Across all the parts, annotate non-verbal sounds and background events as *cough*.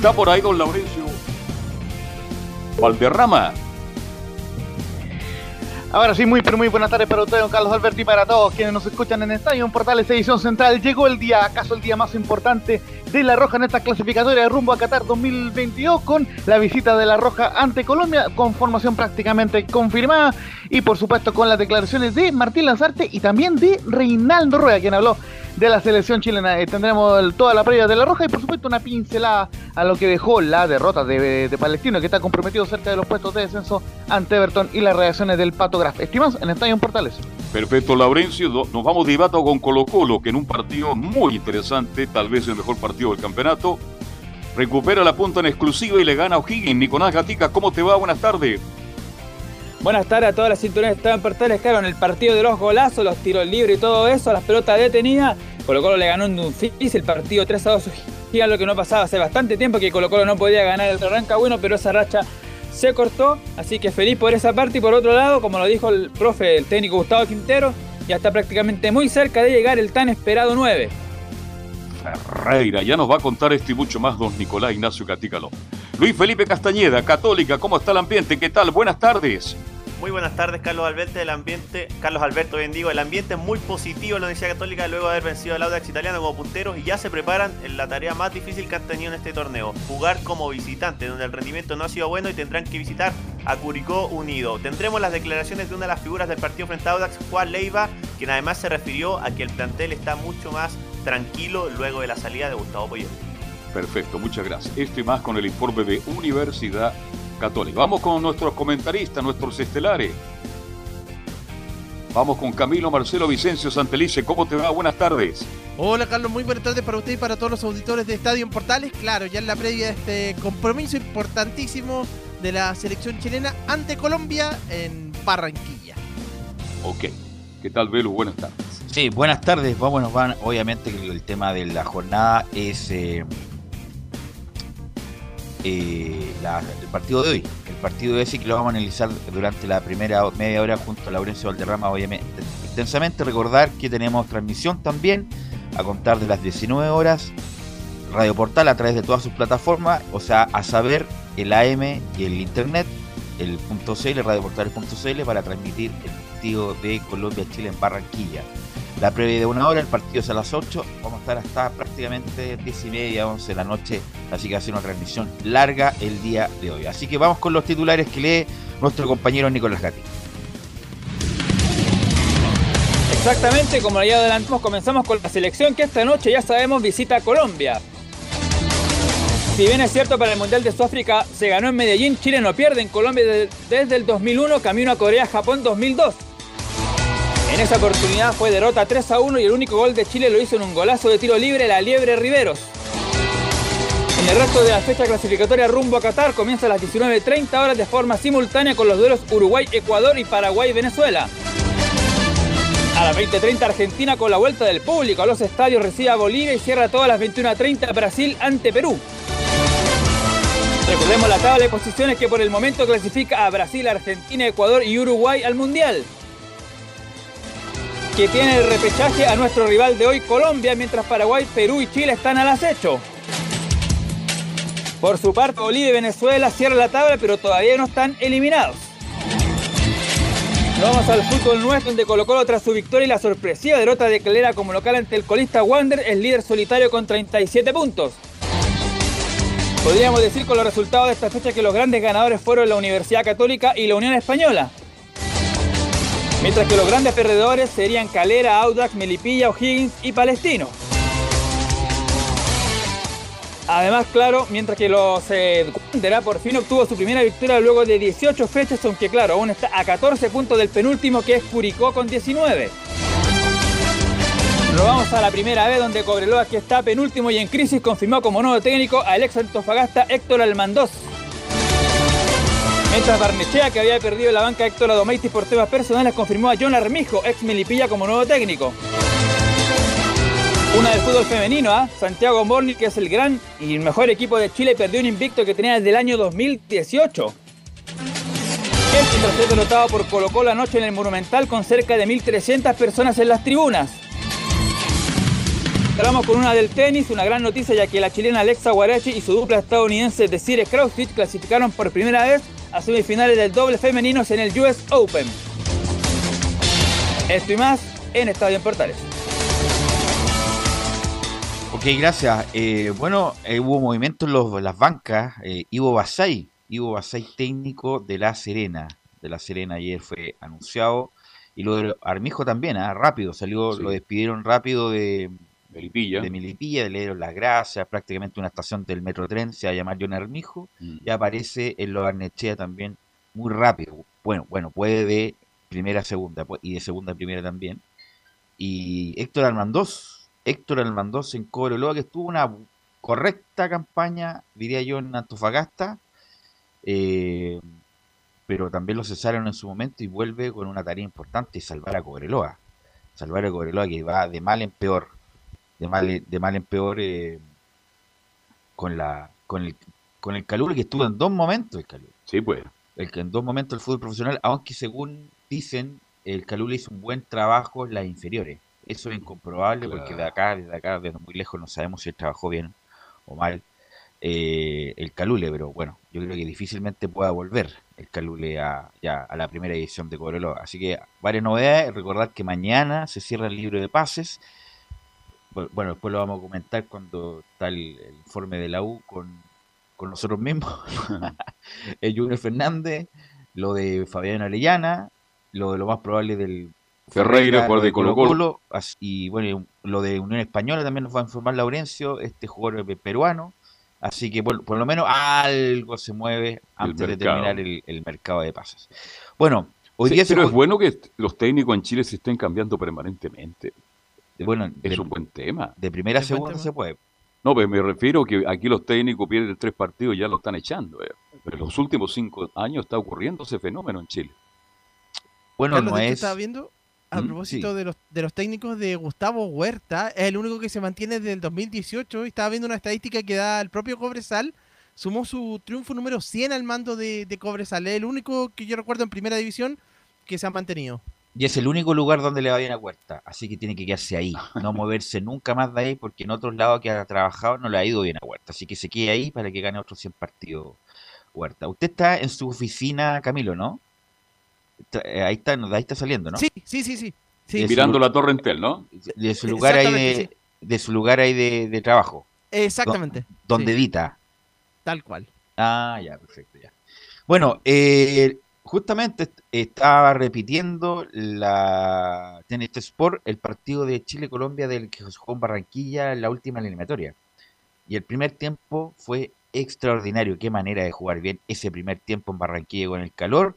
Está por ahí don Laurencio Valderrama. Ahora sí, muy pero muy buenas tardes para ustedes, don Carlos Alberti, para todos quienes nos escuchan en Estadio en Portales Edición Central. Llegó el día, acaso el día más importante de La Roja en esta clasificatoria de rumbo a Qatar 2022 con la visita de La Roja ante Colombia con formación prácticamente confirmada y por supuesto con las declaraciones de Martín Lanzarte y también de Reinaldo Rueda, quien habló de la selección chilena. Eh, tendremos toda la previa de la Roja y por supuesto una pincelada a lo que dejó la derrota de, Palestino, que está comprometido cerca de los puestos de descenso ante Everton y las reacciones del Pato Graf. Estimados en Estadio Portales. Perfecto, Laurencio. Nos vamos de Ibato con Colo Colo, que en un partido muy interesante, tal vez el mejor partido del campeonato, recupera la punta en exclusiva y le gana a O'Higgins. Nicolás Gatica, ¿cómo te va? Buenas tardes. Buenas tardes a todas las cinturones que estaban en Portales, claro, en el partido de los golazos, los tiros libres y todo eso, las pelotas detenidas. Colo Colo le ganó en un el partido 3 a 2 a lo que no pasaba hace bastante tiempo que Colo Colo no podía ganar el arranca bueno, pero esa racha se cortó, así que feliz por esa parte y por otro lado, como lo dijo el profe, el técnico Gustavo Quintero, ya está prácticamente muy cerca de llegar el tan esperado 9. Ferreira, ya nos va a contar esto y mucho más don Nicolás Ignacio Catícalo. Luis Felipe Castañeda, Católica, ¿cómo está el ambiente? ¿Qué tal? Buenas tardes. Muy buenas tardes, Carlos Alberto. El ambiente, Carlos Alberto, bien digo, el ambiente es muy positivo en la Universidad Católica luego de haber vencido al Audax Italiano como punteros y ya se preparan en la tarea más difícil que han tenido en este torneo, jugar como visitante, donde el rendimiento no ha sido bueno y tendrán que visitar a Curicó Unido. Tendremos las declaraciones de una de las figuras del partido frente a Audax, Juan Leiva, quien además se refirió a que el plantel está mucho más tranquilo luego de la salida de Gustavo Poyet. Perfecto, muchas gracias. Esto y más con el informe de Universidad Católica. Vamos con nuestros comentaristas, nuestros estelares. Vamos con Camilo Marcelo Vicencio Santelice. ¿Cómo te va? Buenas tardes. Hola Carlos, muy buenas tardes para usted y para todos los auditores de Estadio en Portales. Claro, ya en la previa de este compromiso importantísimo de la selección chilena ante Colombia en Barranquilla. Ok. ¿Qué tal, Velo? Buenas tardes. Sí, buenas tardes. Vámonos, van. Obviamente el tema de la jornada es eh, eh, el partido de hoy. El partido de sí que lo vamos a analizar durante la primera media hora junto a Laurencio Valderrama, obviamente, intensamente. Recordar que tenemos transmisión también a contar de las 19 horas. Radio Portal a través de todas sus plataformas, o sea, a saber el AM y el Internet, el .cl, radioportales.cl para transmitir el partido de Colombia-Chile en Barranquilla. La previa de una hora, el partido es a las 8. Vamos a estar hasta prácticamente 10 y media, 11 de la noche. Así que va a ser una transmisión larga el día de hoy. Así que vamos con los titulares que lee nuestro compañero Nicolás Gatti. Exactamente, como ya adelantamos, comenzamos con la selección que esta noche ya sabemos visita a Colombia. Si bien es cierto para el Mundial de Sudáfrica se ganó en Medellín, Chile no pierde en Colombia desde el 2001, camino a Corea-Japón 2002. En esa oportunidad fue derrota 3 a 1 y el único gol de Chile lo hizo en un golazo de tiro libre la Liebre Riveros. En el resto de la fecha clasificatoria rumbo a Qatar comienza a las 19.30 horas de forma simultánea con los duelos Uruguay-Ecuador y Paraguay-Venezuela. A las 20.30 Argentina con la vuelta del público a los estadios recibe a Bolivia y cierra todas las 21.30 Brasil ante Perú. Recordemos la tabla de posiciones que por el momento clasifica a Brasil, Argentina, Ecuador y Uruguay al Mundial que tiene el repechaje a nuestro rival de hoy, Colombia, mientras Paraguay, Perú y Chile están al acecho. Por su parte, Bolivia y Venezuela cierran la tabla, pero todavía no están eliminados. vamos al fútbol nuestro, donde colocó otra su victoria y la sorpresiva derrota de Calera como local ante el colista Wander, el líder solitario con 37 puntos. Podríamos decir con los resultados de esta fecha que los grandes ganadores fueron la Universidad Católica y la Unión Española. Mientras que los grandes perdedores serían Calera, Audax, Melipilla, O'Higgins y Palestino. Además, claro, mientras que los eh, por fin obtuvo su primera victoria luego de 18 fechas, aunque claro, aún está a 14 puntos del penúltimo que es Curicó con 19. Nos vamos a la primera vez donde Cobreloa, que está penúltimo y en crisis, confirmó como nuevo técnico al ex Antofagasta Héctor Almandós. Mientras Barnechea, que había perdido la banca Héctor Adomaitis por temas personales, confirmó a John Armijo, ex Melipilla, como nuevo técnico. Una del fútbol femenino, ¿ah? Santiago Morni, que es el gran y mejor equipo de Chile, perdió un invicto que tenía desde el año 2018. Este tras ser derrotado por Colo Colo anoche en el Monumental con cerca de 1.300 personas en las tribunas. Cerramos con una del tenis, una gran noticia ya que la chilena Alexa Guarachi y su dupla estadounidense de Cire Krauswitz clasificaron por primera vez a semifinales del doble femeninos en el US Open. Esto y más en Estadio en Portales. Ok, gracias. Eh, bueno, eh, hubo movimientos en, las bancas. Eh, Ivo Basay, Ivo Basay técnico de La Serena. De La Serena ayer fue anunciado. Y lo de Armijo también, ¿ah? rápido, salió, lo despidieron rápido de, Melipilla. de Milipilla, le dieron las gracias, prácticamente una estación del Metro Tren, se va a llamar John Armijo, mm. y aparece en Lo Arnechea también muy rápido. Bueno, bueno, puede de primera a segunda, y de segunda a primera también. Y Héctor Almandós, Héctor Almandós en Cobreloa, que estuvo una correcta campaña, diría yo, en Antofagasta, eh, pero también lo cesaron en su momento y vuelve con una tarea importante, salvar a Cobreloa. Salvar a Cobreloa que va de mal en peor de mal, de mal en peor eh, con la con el con el Calule que estuvo en dos momentos el Calule. Sí, pues. El que en dos momentos el fútbol profesional, aunque según dicen, el Calule hizo un buen trabajo en las inferiores. Eso es incomprobable porque de acá, desde acá, desde muy lejos, no sabemos si él trabajó bien o mal eh, el Calule, pero bueno, yo creo que difícilmente pueda volver el Calule a, ya, a la primera edición de Cobreloa. Así que varias novedades, recordar que mañana se cierra el libro de pases bueno, después lo vamos a comentar cuando está el, informe de la U con, nosotros mismos, *laughs* el Junior Fernández, lo de Fabián Arellana, lo de lo más probable del Ferreira, jugador de Colo Colo, y bueno, lo de Unión Española también nos va a informar Laurencio, este jugador peruano, así que por, lo menos algo se mueve antes de terminar el, mercado de pases. Bueno, hoy día pero es bueno que los técnicos en Chile se estén cambiando permanentemente. Bueno, es un buen tema. De primera a segunda se puede. No, pero me refiero que aquí los técnicos pierden tres partidos y ya lo están echando. Eh. Pero en los últimos cinco años está ocurriendo ese fenómeno en Chile. Bueno, no es. estaba viendo? A ¿Mm? propósito de, los, de los técnicos de Gustavo Huerta, es el único que se mantiene desde el 2018 y estaba viendo una estadística que da el propio Cobresal sumó su triunfo número 100 al mando de, de Cobresal. Es el único que yo recuerdo en primera división que se ha mantenido. Y es el único lugar donde le va bien a Huerta, así que tiene que quedarse ahí, no *laughs* moverse nunca más de ahí, porque en otros lados que ha trabajado no le ha ido bien a Huerta, así que se quede ahí para que gane otros 100 partidos Huerta. Usted está en su oficina, Camilo, ¿no? Eh, Ahí está, ahí está saliendo, ¿no? Sí, sí, sí, sí. Mirando la Torre Entel, ¿no? De su lugar ahí de, de su lugar ahí de, de trabajo, Exactamente. donde sí, edita. tal cual. Ah, ya, perfecto, ya. Bueno, eh, justamente est- estaba repitiendo la TNT Sport el partido de Chile-Colombia del que jugó en Barranquilla en la última eliminatoria. Y el primer tiempo fue extraordinario. Qué manera de jugar bien ese primer tiempo en Barranquilla con el calor.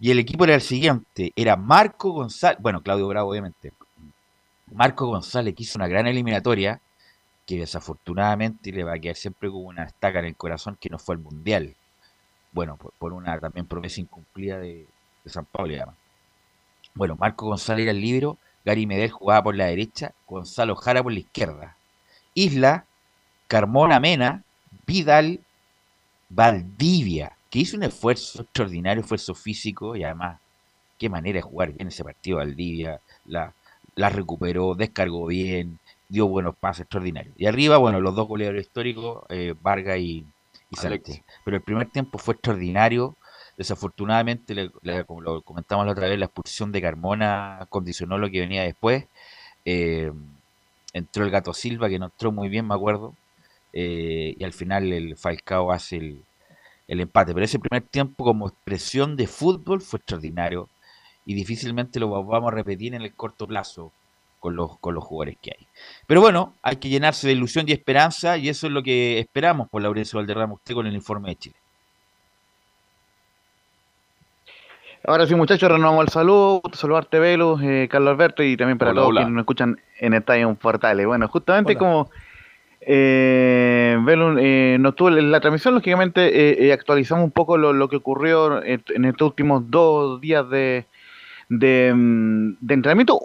Y el equipo era el siguiente: era Marco González, bueno, Claudio Bravo, obviamente. Marco González, que hizo una gran eliminatoria, que desafortunadamente le va a quedar siempre con una estaca en el corazón que no fue al Mundial. Bueno, por, por una también promesa incumplida de, San Pablo, además. Bueno, Marco González era el libro, Gary Medel jugaba por la derecha, Gonzalo Jara por la izquierda. Isla, Carmona Mena, Vidal, Valdivia, que hizo un esfuerzo extraordinario, esfuerzo físico y además, qué manera de jugar bien ese partido Valdivia, la, la recuperó, descargó bien, dio buenos pases extraordinarios. Y arriba, bueno, los dos goleadores históricos, eh, Vargas y, Pero el primer tiempo fue extraordinario. Desafortunadamente, le- como lo comentamos la otra vez, la expulsión de Carmona condicionó lo que venía después. Eh, entró el Gato Silva, que no entró muy bien, me acuerdo. eh, y al final el Falcao hace el, el empate. Pero ese primer tiempo como expresión de fútbol fue extraordinario. Y difícilmente lo vamos a repetir en el corto plazo con los, con los jugadores que hay. Pero bueno, hay que llenarse de ilusión y esperanza. Y eso es lo que esperamos por Laurencio Valderrama, usted con el informe de Chile. Ahora sí, muchachos, renovamos el saludo. Saludarte, Velo, eh, Carlos Alberto y también para Hola, todos hola. quienes nos escuchan en Estadio Portales. Bueno, justamente Hola. como eh, Velo eh, no estuvo en la transmisión, lógicamente eh, eh, actualizamos un poco lo, lo que ocurrió en, en estos últimos dos días de, de, mm, de entrenamiento.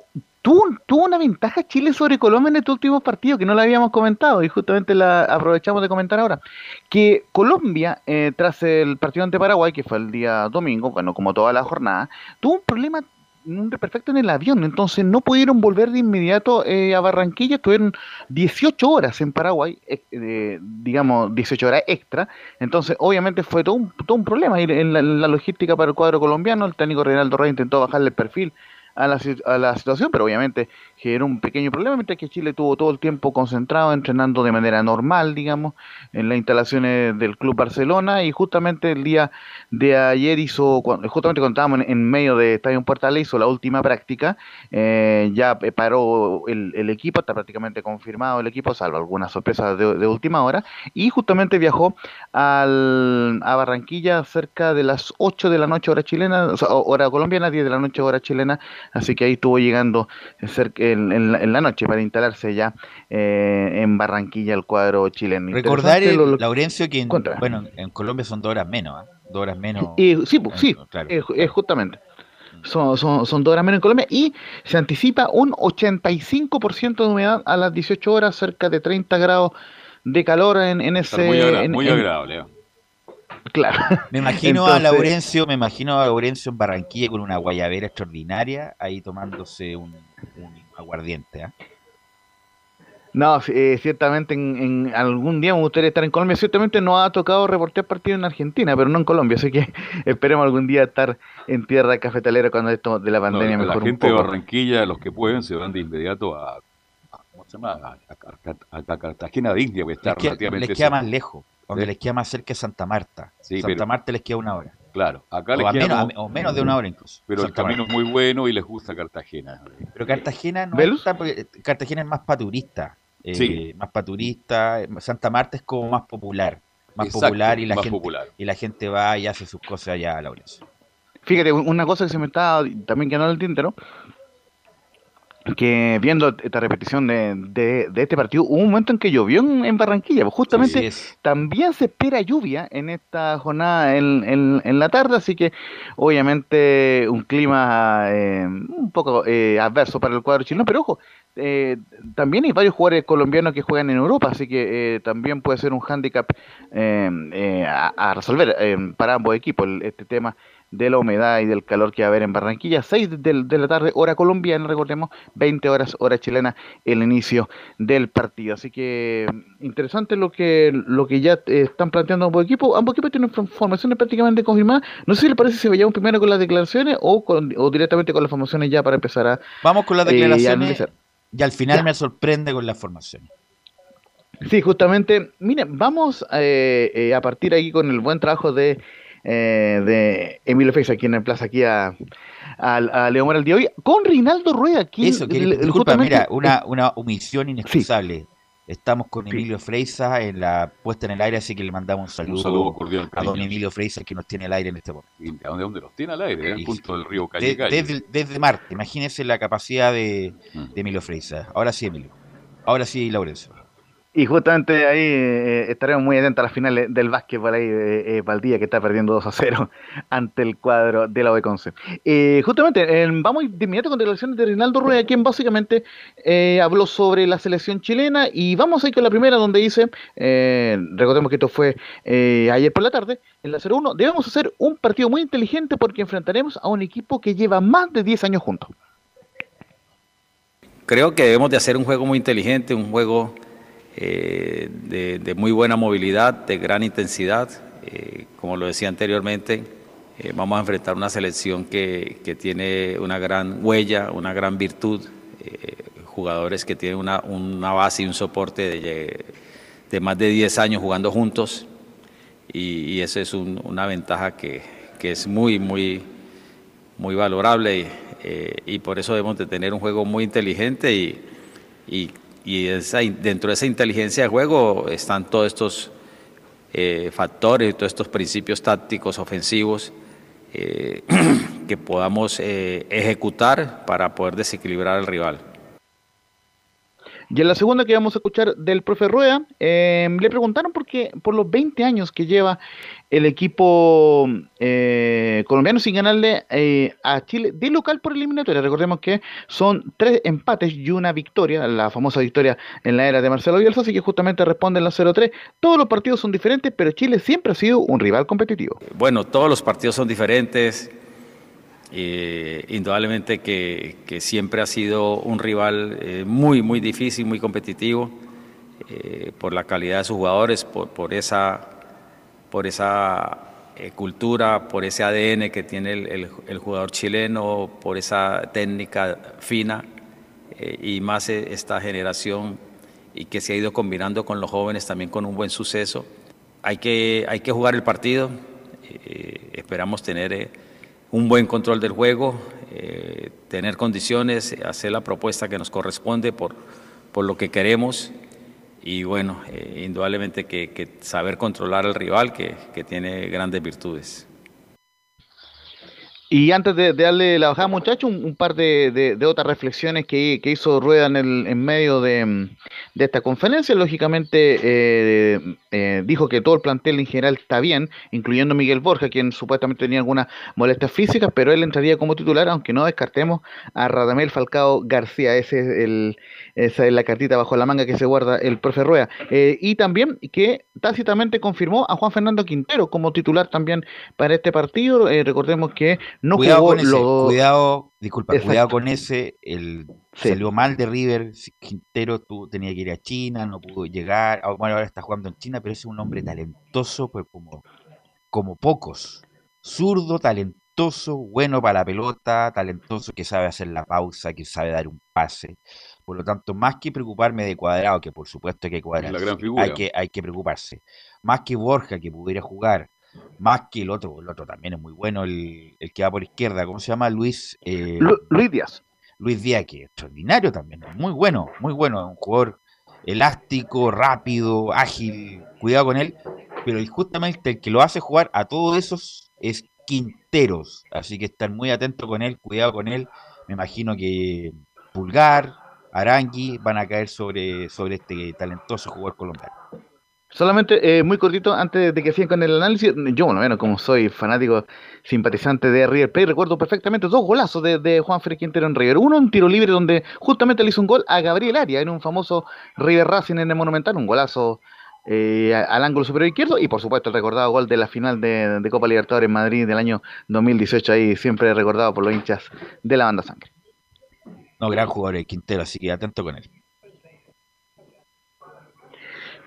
Tuvo, tuvo una ventaja Chile sobre Colombia en estos últimos partidos que no la habíamos comentado y justamente la aprovechamos de comentar ahora. Que Colombia, eh, tras el partido ante Paraguay, que fue el día domingo, bueno, como toda la jornada, tuvo un problema un perfecto en el avión, entonces no pudieron volver de inmediato eh, a Barranquilla, estuvieron 18 horas en Paraguay, digamos 18 horas extra, entonces obviamente fue todo un, todo un problema en la, en la logística para el cuadro colombiano, el técnico Reinaldo Rey intentó bajarle el perfil a la, a la situación, pero obviamente generó un pequeño problema, mientras que Chile tuvo todo el tiempo concentrado, entrenando de manera normal, digamos, en las instalaciones del Club Barcelona, y justamente el día de ayer hizo, justamente cuando estábamos en, medio de Estadio Portal, hizo la última práctica, eh, ya paró el, el equipo, está prácticamente confirmado el equipo, salvo algunas sorpresas de, última hora, y justamente viajó al, a Barranquilla cerca de las 8 de la noche hora chilena, o hora colombiana, 10 de la noche hora chilena, así que ahí estuvo llegando cerca en, en la, en la noche para instalarse ya eh, en Barranquilla el cuadro chileno. Recordar, el, lo- lo- Laurencio, que en, bueno, en Colombia son dos horas menos, ¿ah? dos horas menos. Eh, sí, pues, sí, Eh, claro. eh, eh, justamente. Son, son, son dos horas menos en Colombia y se anticipa un 85% de humedad a las 18 horas, cerca de 30 grados de calor en, en ese... muy, agra- en- muy en- agradable. Claro. Me imagino a Laurencio, me imagino a Laurencio en Barranquilla con una guayabera extraordinaria, ahí tomándose un, un aguardiente, ¿ah? No, eh, ciertamente en, en algún día me gustaría estar en Colombia. Ciertamente no ha tocado reportear partido en Argentina, pero no en Colombia. Así que *laughs* esperemos algún día estar en tierra cafetalera cuando esto de la No, pandemia la mejore un gente de. Barranquilla, los que pueden, se van de inmediato a, a- ¿cómo se llama? A, a- a- a Cartagena de India, que está Les queda, relativamente les queda cerca. más lejos, donde Sí. les queda más cerca es Santa Marta. Sí, Santa pero- Marta les queda una hora. Claro, acá O, les a queda menos, como- a- o menos de una hora incluso. pero el camino Marta. es muy bueno y les gusta Cartagena. Pero Cartagena no está, porque Cartagena es más para turista. eh, Sí. Más para turista. eh, Santa Marta es como más popular. Más Exacto, popular y la más gente popular. y la gente va y hace sus cosas allá, Laurencio. Fíjate, un- una cosa que se me está también quedando en el tintero, que viendo esta repetición de, de- de este partido, hubo un momento en que llovió en, en Barranquilla, pues justamente también se espera lluvia en esta jornada en, en- en la tarde, así que obviamente un clima eh, un poco eh, adverso para el cuadro chileno, pero ojo, eh, también hay varios jugadores colombianos que juegan en Europa, así que eh, también puede ser un hándicap eh, a, a, resolver para ambos equipos este tema de la humedad y del calor que va a haber en Barranquilla. 6 de, la tarde, hora colombiana, recordemos, 20 horas, hora chilena, el inicio del partido. Así que interesante lo que lo que ya eh, están planteando ambos equipos. Ambos equipos tienen formaciones prácticamente confirmadas. No sé si le parece si vayamos primero con las declaraciones o, o directamente con las formaciones ya para empezar a... Vamos con las eh, declaraciones y al final me sorprende con las formaciones. Sí, justamente, miren, vamos eh, a partir aquí con el buen trabajo de eh, de Emilio Feix, quien emplaza aquí a, a, Leo Moral de hoy, con Reinaldo Rueda. aquí Eso, que, disculpa, mira, una, una omisión inexcusable. Estamos con Emilio Freisa en la puesta en el aire, así que le mandamos un saludo, cordial, a don Emilio Freisa que nos tiene al aire en este momento. ¿De dónde, los tiene al aire? En el punto del río Calle, Desde, desde, Marte, imagínense la capacidad de, mm. de Emilio Freisa. Ahora sí, Emilio. Ahora sí, Laurencio. Y justamente ahí eh, estaremos muy atentos a las finales del básquetbol ahí de eh, Valdía, que está perdiendo 2 a 0 *laughs* ante el cuadro de la OECONCE. Eh, justamente, vamos de inmediato con declaraciones de Reinaldo Rueda, quien básicamente eh, habló sobre la selección chilena. Y vamos a ir con la primera, donde dice: recordemos que esto fue ayer por la tarde, en la 0-1. Debemos hacer un partido muy inteligente porque enfrentaremos a un equipo que lleva más de 10 años juntos. Creo que debemos de hacer un juego muy inteligente, un juego eh, de, muy buena movilidad, de gran intensidad. Eh, como lo decía anteriormente, eh, vamos a enfrentar una selección que, que, tiene una gran huella, una gran virtud, jugadores que tienen una, una, base y un soporte de, de, más de 10 años jugando juntos y, y eso es una ventaja que, que, es muy, muy, muy valorable y, por eso debemos de tener un juego muy inteligente y y dentro de esa inteligencia de juego están todos estos eh, factores, todos estos principios tácticos ofensivos eh, *clears throat* que podamos eh, ejecutar para poder desequilibrar al rival. Y en la segunda que vamos a escuchar del profe Rueda, em, le preguntaron por qué, por los 20 años que lleva el equipo eh, colombiano sin ganarle eh, a Chile de local por eliminatoria. Recordemos que son tres empates y una victoria, la famosa victoria en la era de Marcelo Bielsa, así que justamente responden la 0-3. Todos los partidos son diferentes, pero Chile siempre ha sido un rival competitivo. Bueno, todos los partidos son diferentes. Eh, indudablemente que, siempre ha sido un rival eh, muy, muy difícil, muy competitivo, eh, por la calidad de sus jugadores, por, por esa, por esa cultura, por ese ADN que tiene el, jugador chileno, por esa técnica fina y más esta generación y que se ha ido combinando con los jóvenes también con un buen suceso. Hay que, hay que jugar el partido, esperamos tener un buen control del juego, eh, tener condiciones, hacer la propuesta que nos corresponde por, por lo que queremos y bueno, eh, indudablemente que, saber controlar al rival que, que tiene grandes virtudes. Y antes de, darle la bajada, muchachos, un, par de, otras reflexiones que, hizo Rueda en, el, en medio de, esta conferencia. Lógicamente, eh, eh, dijo que todo el plantel en general está bien, incluyendo Miguel Borja, quien supuestamente tenía algunas molestias físicas, pero él entraría como titular, aunque no descartemos a Radamel Falcao García. Ese es el, esa es la cartita bajo la manga que se guarda el profe Rueda. Eh, y también que tácitamente confirmó a Juan Fernando Quintero como titular también para este partido. recordemos que no cuidado con ese, cuidado, disculpa, cuidado con ese, el salió mal de River, Quintero tú, tenía que ir a China, no pudo llegar, ah, bueno, ahora está jugando en China, pero es un hombre talentoso, pues como, como pocos, zurdo, talentoso, bueno para la pelota, talentoso que sabe hacer la pausa, que sabe dar un pase. Por lo tanto, más que preocuparme de Cuadrado, que por supuesto hay que cuadrar, hay que, hay que preocuparse. Más que Borja, que pudiera jugar, más que el otro, el otro también es muy bueno, el, que va por izquierda, ¿cómo se llama? Luis. Eh, Luis Díaz. Luis Díaz, que es extraordinario también, muy bueno, muy bueno, un jugador elástico, rápido, ágil, cuidado con él, pero justamente el que lo hace jugar a todos esos es Quinteros, así que estar muy atento con él, cuidado con él, me imagino que Pulgar, Arangui van a caer sobre, sobre este talentoso jugador colombiano. Solamente eh, muy cortito antes de que sigan con el análisis, yo bueno, bueno, como soy fanático simpatizante de River Plate, recuerdo perfectamente dos golazos de, Juan Félix Quintero en River. Uno, un tiro libre donde justamente le hizo un gol a Gabriel Aria en un famoso River Racing en el Monumental, un golazo eh, al ángulo superior izquierdo y por supuesto el recordado gol de la final de, de Copa Libertadores en Madrid del año 2018, ahí siempre recordado por los hinchas de la banda sangre. No, gran jugador el Quintero, así que atento con él.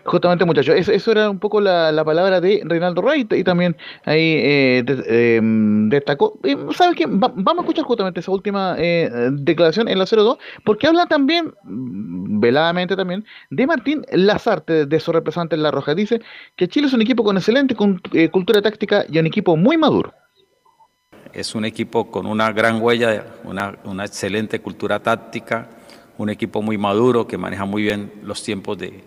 Justamente, muchachos, eso, era un poco la, palabra de Reinaldo Wright y también ahí eh, em, destacó. Eh, ¿Sabes qué? vamos a escuchar justamente esa última eh, declaración en la 02, porque habla también, mm, veladamente también, de Martín Lazarte, de su representante en La Roja. Dice que Chile es un equipo con excelente cultura táctica y un equipo muy maduro. Es un equipo con una gran huella, una, una excelente cultura táctica, un equipo muy maduro que maneja muy bien los tiempos de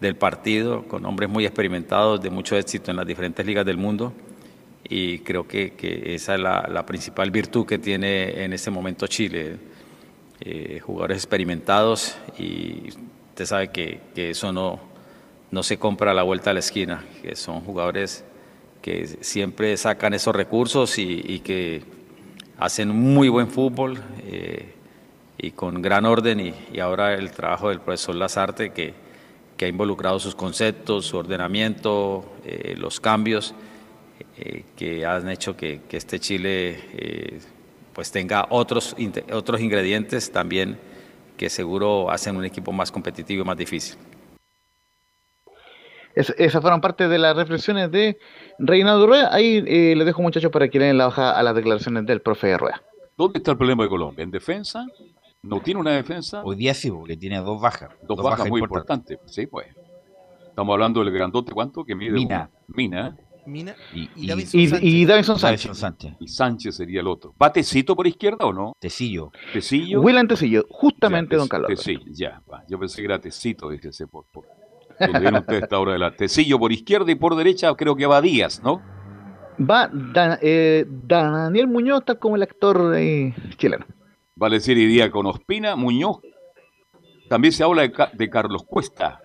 del partido, con hombres muy experimentados, de mucho éxito en las diferentes ligas del mundo. Y creo que, esa es la, principal virtud que tiene en este momento Chile. Eh, jugadores experimentados y usted sabe que, eso no, no se compra a la vuelta a la esquina, que son jugadores que siempre sacan esos recursos y, que hacen muy buen fútbol eh, y con gran orden y, ahora el trabajo del profesor Lazarte que, que ha involucrado sus conceptos, su ordenamiento, eh, los cambios eh, que han hecho que, este Chile pues tenga otros, otros ingredientes también que seguro hacen un equipo más competitivo y más difícil. esas fueron parte de las reflexiones de Reinaldo Rueda. Ahí le dejo muchachos para que den la hoja a las declaraciones del profe Rueda. ¿Dónde está el problema de Colombia? ¿En defensa? no tiene una defensa. Hoy día sí, porque tiene dos bajas. Dos, bajas, muy importantes. Sí, pues. Estamos hablando del grandote, ¿cuánto? Que mide Mina. Mina. Mina y, y, Davidson Sánchez. Y Sánchez sería el otro. ¿Va Tecito por izquierda o no? Tecillo. Tecillo. William Tecillo, justamente, don Carlos. Tecillo, ya. Va. Yo pensé que era Tecito, dije, por, por, viene usted esta hora de la Tecillo por izquierda y por derecha creo que va Díaz, ¿no? Va eh, Daniel Muñoz, tal como el actor eh, chileno. Vale decir, iría con Ospina, Muñoz. También se habla de, Carlos Cuesta.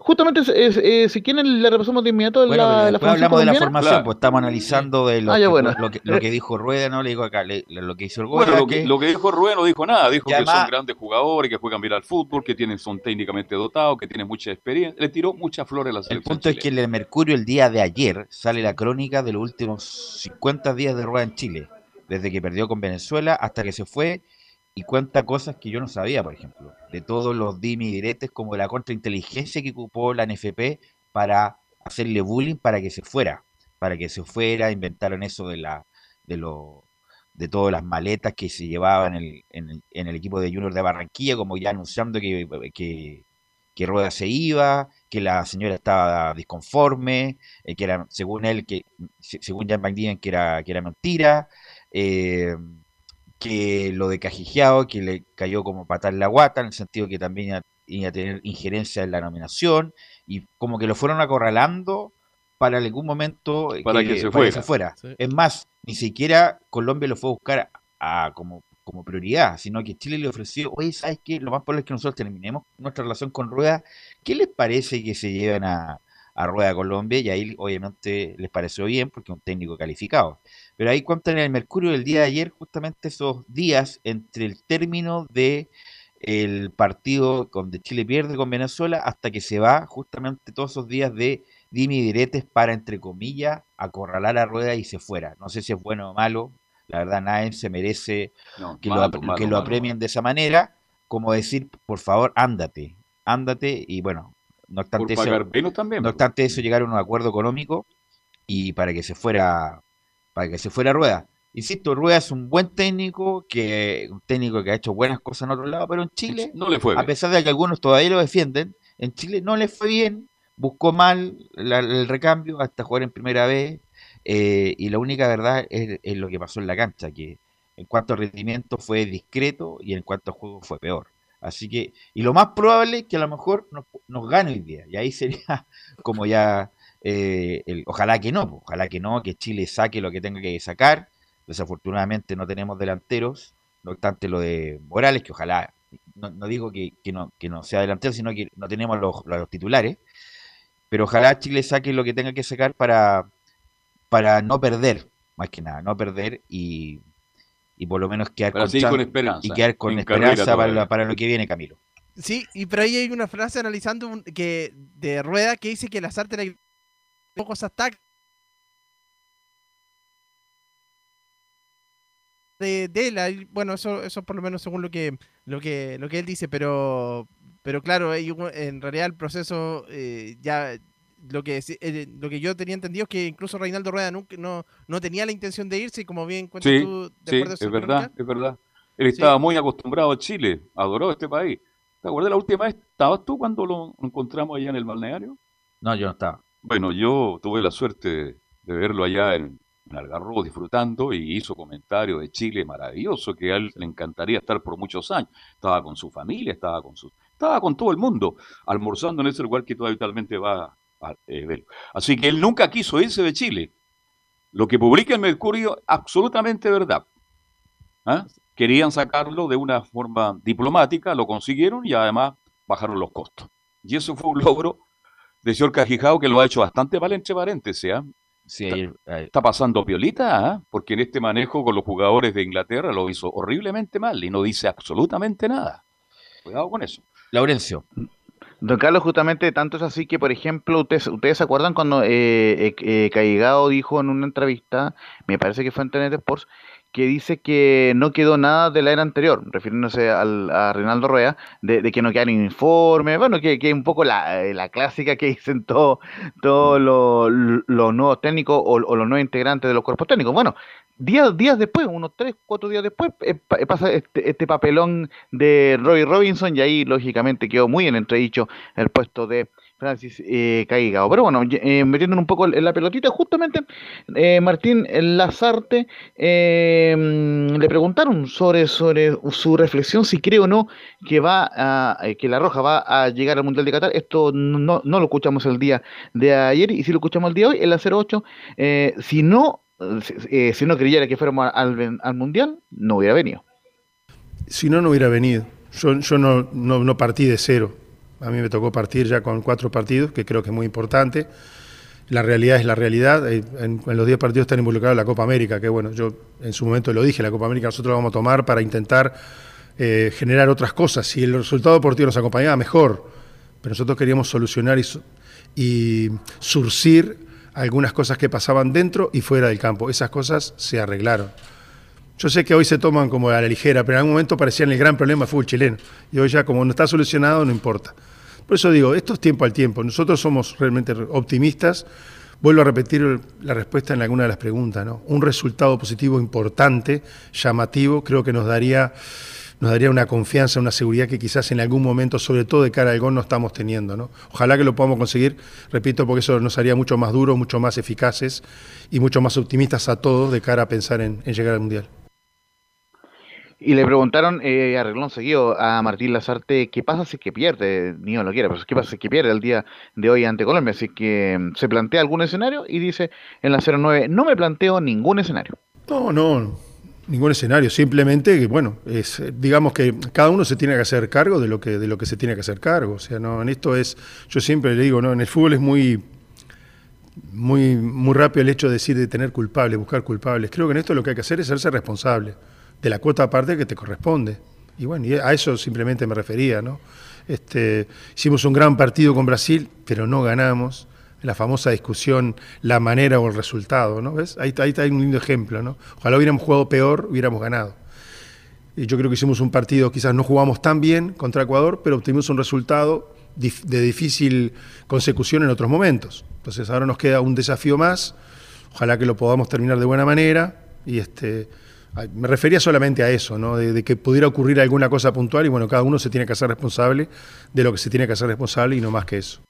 Justamente, eh, si quieren, le repasamos de inmediato bueno, la, la hablamos de la formación, pues estamos analizando de lo, ah, que, lo, que, dijo Rueda, ¿no? Le digo acá, lo que hizo el Bueno, lo que, lo que, dijo Rueda no dijo nada, dijo que son grandes jugadores, que juegan bien al fútbol, que tienen, son técnicamente dotados, que tienen mucha experiencia. Le tiró muchas flores a la selección. El punto es que en el Mercurio, el día de ayer, sale la crónica de los últimos 50 días de Rueda en Chile desde que perdió con Venezuela hasta que se fue y cuenta cosas que yo no sabía, por ejemplo, de todos los dimi diretes como la contrainteligencia que ocupó la NFP para hacerle bullying para que se fuera, para que se fuera, inventaron eso de la de lo de todas las maletas que se llevaban en el, en el, en el equipo de Junior de Barranquilla, como ya anunciando que, que, que Rueda se iba, que la señora estaba disconforme, eh, que era, según él, que según Jan McDiven, que era, que era mentira, eh, que lo de Cajijeado, que le cayó como patar la guata, en el sentido que también iba, a tener injerencia en la nominación, y como que lo fueron acorralando para algún momento eh, para que, se, fuera. Es más, ni siquiera Colombia lo fue a buscar a, como, como prioridad, sino que Chile le ofreció, oye, ¿sabes qué? Lo más probable es que nosotros terminemos nuestra relación con Rueda. ¿Qué les parece que se lleven a, a Rueda Colombia? Y ahí obviamente les pareció bien porque es un técnico calificado. Pero ahí cuentan en el Mercurio del día de ayer justamente esos días entre el término de el partido donde Chile pierde con Venezuela hasta que se va justamente todos esos días de dimi diretes para, entre comillas, acorralar a Rueda y se fuera. No sé si es bueno o malo, la verdad nadie se merece que, lo, que lo apremien de esa manera, como decir, por favor, ándate, ándate y bueno, no obstante, eso, también, no obstante eso llegaron a un acuerdo económico y para que se fuera para que se fuera Rueda. Insisto, Rueda es un buen técnico, que un técnico que ha hecho buenas cosas en otro lado, pero en Chile, no le fue a pesar de que algunos todavía lo defienden, en Chile no le fue bien, buscó mal el recambio hasta jugar en primera vez, eh, y la única verdad es, lo que pasó en la cancha, que en cuanto a rendimiento fue discreto y en cuanto a juego fue peor. Así que, y lo más probable es que a lo mejor nos, nos gane hoy día, y ahí sería *laughs* como ya eh, ojalá que no, ojalá que no, que Chile saque lo que tenga que sacar. Desafortunadamente no tenemos delanteros, no obstante lo de Morales, que ojalá, no, digo que, no, que no sea delantero, sino que no tenemos los, titulares. Pero ojalá Chile saque lo que tenga que sacar para, para no perder, más que nada, no perder y, y por lo menos quedar Para con, seguir chan- con esperanza. y quedar con esperanza para, la- para lo que viene, Camilo. Sí, y pero ahí hay una frase analizando un- que de Rueda que dice que las artes le pocos ataques de, de él. ahí- Bueno, eso, eso por lo menos según lo que lo que lo que él dice, pero pero claro, en realidad el proceso eh, ya lo que eh, lo que yo tenía entendido es que incluso Reinaldo Rueda nunca, no, no tenía la intención de irse y como bien cuentas Sí, tú de Sí, es verdad, es verdad. Él estaba muy acostumbrado a Chile, adoró este país. ¿Te acuerdas la última vez? ¿Estabas tú cuando lo encontramos allá en el balneario? No, yo no estaba. Bueno, yo tuve la suerte de verlo allá en, en Algarrobo disfrutando y hizo comentarios de Chile maravilloso que a él le encantaría estar por muchos años. Estaba con su familia, estaba con su, estaba con todo el mundo, almorzando en ese lugar que tú habitualmente va a eh, ver. Así que él nunca quiso irse de Chile. Lo que publica el Mercurio, absolutamente verdad. ¿Ah? Querían sacarlo de una forma diplomática, lo consiguieron y además bajaron los costos. Y eso fue un logro de señor Cajijao que lo ha hecho bastante mal entre paréntesis. ¿ah? Sí, Está pasando piolita, ¿ah? porque en este manejo con los jugadores de Inglaterra lo hizo horriblemente mal y no dice absolutamente nada. Cuidado con eso. Laurencio. Don Carlos, justamente tanto es así que, por ejemplo, ustedes, ustedes se acuerdan cuando eh, eh, eh, Caigao dijo en una entrevista, me parece que fue en TNT Sports, que dice que no quedó nada de la era anterior, refiriéndose al, a Reinaldo Rueda, de, de que no quedaron informes, bueno, que, que es un poco la, eh, la clásica que *laughs* dicen todos todos los los nuevos técnicos o, o los nuevos integrantes de los cuerpos técnicos. Bueno, días, días después, unos tres, cuatro días después, eh, eh, pasa este, este papelón de Roy Robinson y ahí lógicamente quedó muy en entredicho el puesto de Francis eh, Caigao. Pero bueno, eh, metiéndonos un poco en la pelotita, justamente eh, Martín Lazarte eh, le preguntaron sobre, sobre su reflexión si cree o no que va a, eh, que la Roja va a llegar al Mundial de Qatar. Esto no, no lo escuchamos el día de ayer y si lo escuchamos el día de hoy, en la 08, eh, si no si- no creyera que fuéramos al, al Mundial, no hubiera venido. Si no, no hubiera venido. Yo, yo no, no partí de cero. A mí me tocó partir ya con cuatro partidos, que creo que es muy importante. La realidad es la realidad. Eh, En, en los 10 partidos están involucrados la Copa América, que bueno, yo en su momento lo dije, la Copa América nosotros la vamos a tomar para intentar eh, generar otras cosas. Si el resultado deportivo nos acompañaba, mejor. Pero nosotros queríamos solucionar y, y surcir algunas cosas que pasaban dentro y fuera del campo. Esas cosas se arreglaron. Yo sé que hoy se toman como a la ligera, pero en algún momento parecían el gran problema del fútbol chileno. Y hoy ya como no está solucionado, no importa. Por eso digo, esto es tiempo al tiempo. Nosotros somos realmente optimistas. Vuelvo a repetir la respuesta en alguna de las preguntas. ¿no? Un resultado positivo importante, llamativo, creo que nos daría, nos daría una confianza, una seguridad que quizás en algún momento, sobre todo de cara al gol, no estamos teniendo. ¿no? Ojalá que lo podamos conseguir, repito, porque eso nos haría mucho más duros, mucho más eficaces y mucho más optimistas a todos de cara a pensar en, en llegar al Mundial. Y le preguntaron eh, a reglón seguido a Martín Lazarte qué pasa si que pierde, ni lo quiere, pero qué pasa si que pierde el día de hoy ante Colombia. Así que mm, se plantea algún escenario y dice en la 09, no me planteo ningún escenario. No, no, ningún escenario. Simplemente que, bueno, es, digamos que cada uno se tiene que hacer cargo de lo que, de lo que se tiene que hacer cargo. O sea, no, en esto es, yo siempre le digo, no, en el fútbol es muy, muy, muy rápido el hecho de decir de tener culpables, buscar culpables. Creo que en esto lo que hay que hacer es hacerse responsable de la cuota aparte que te corresponde. Y bueno, y a eso simplemente me refería, ¿no? Este, hicimos un gran partido con Brasil, pero no ganamos. La famosa discusión, la manera o el resultado, ¿no? ¿Ves? Ahí, ahí está un lindo ejemplo, ¿no? Ojalá hubiéramos jugado peor, hubiéramos ganado. Y yo creo que hicimos un partido, quizás no jugamos tan bien contra Ecuador, pero obtuvimos un resultado de difícil consecución en otros momentos. Entonces ahora nos queda un desafío más, ojalá que lo podamos terminar de buena manera. Y este, me refería solamente a eso, ¿no? de, de que pudiera ocurrir alguna cosa puntual y bueno, cada uno se tiene que hacer responsable de lo que se tiene que hacer responsable y no más que eso.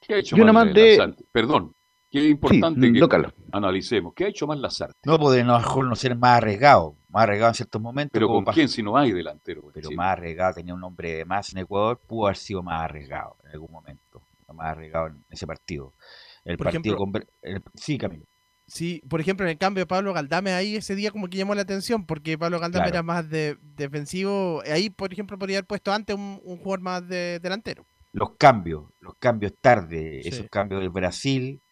¿Qué ha hecho Y una mal más de- Lazarte? Perdón, qué importante Sí, que no, analicemos. ¿Qué ha hecho mal Lazarte? No lo mejor no ser más arriesgado, más arriesgado en ciertos momentos. Pero ¿con quién si no hay delantero? Pero más arriesgado, tenía un hombre más en Ecuador, pudo haber sido más arriesgado en algún momento, más arriesgado en ese partido. El Por partido ejemplo- con el- sí, Camilo. Sí, por ejemplo, en el cambio de Pablo Galdame ahí ese día como que llamó la atención porque Pablo Galdame Claro. era más de, defensivo. Ahí, por ejemplo, podría haber puesto antes un, un jugador más de delantero. los cambios, los cambios tarde, esos cambios del Brasil,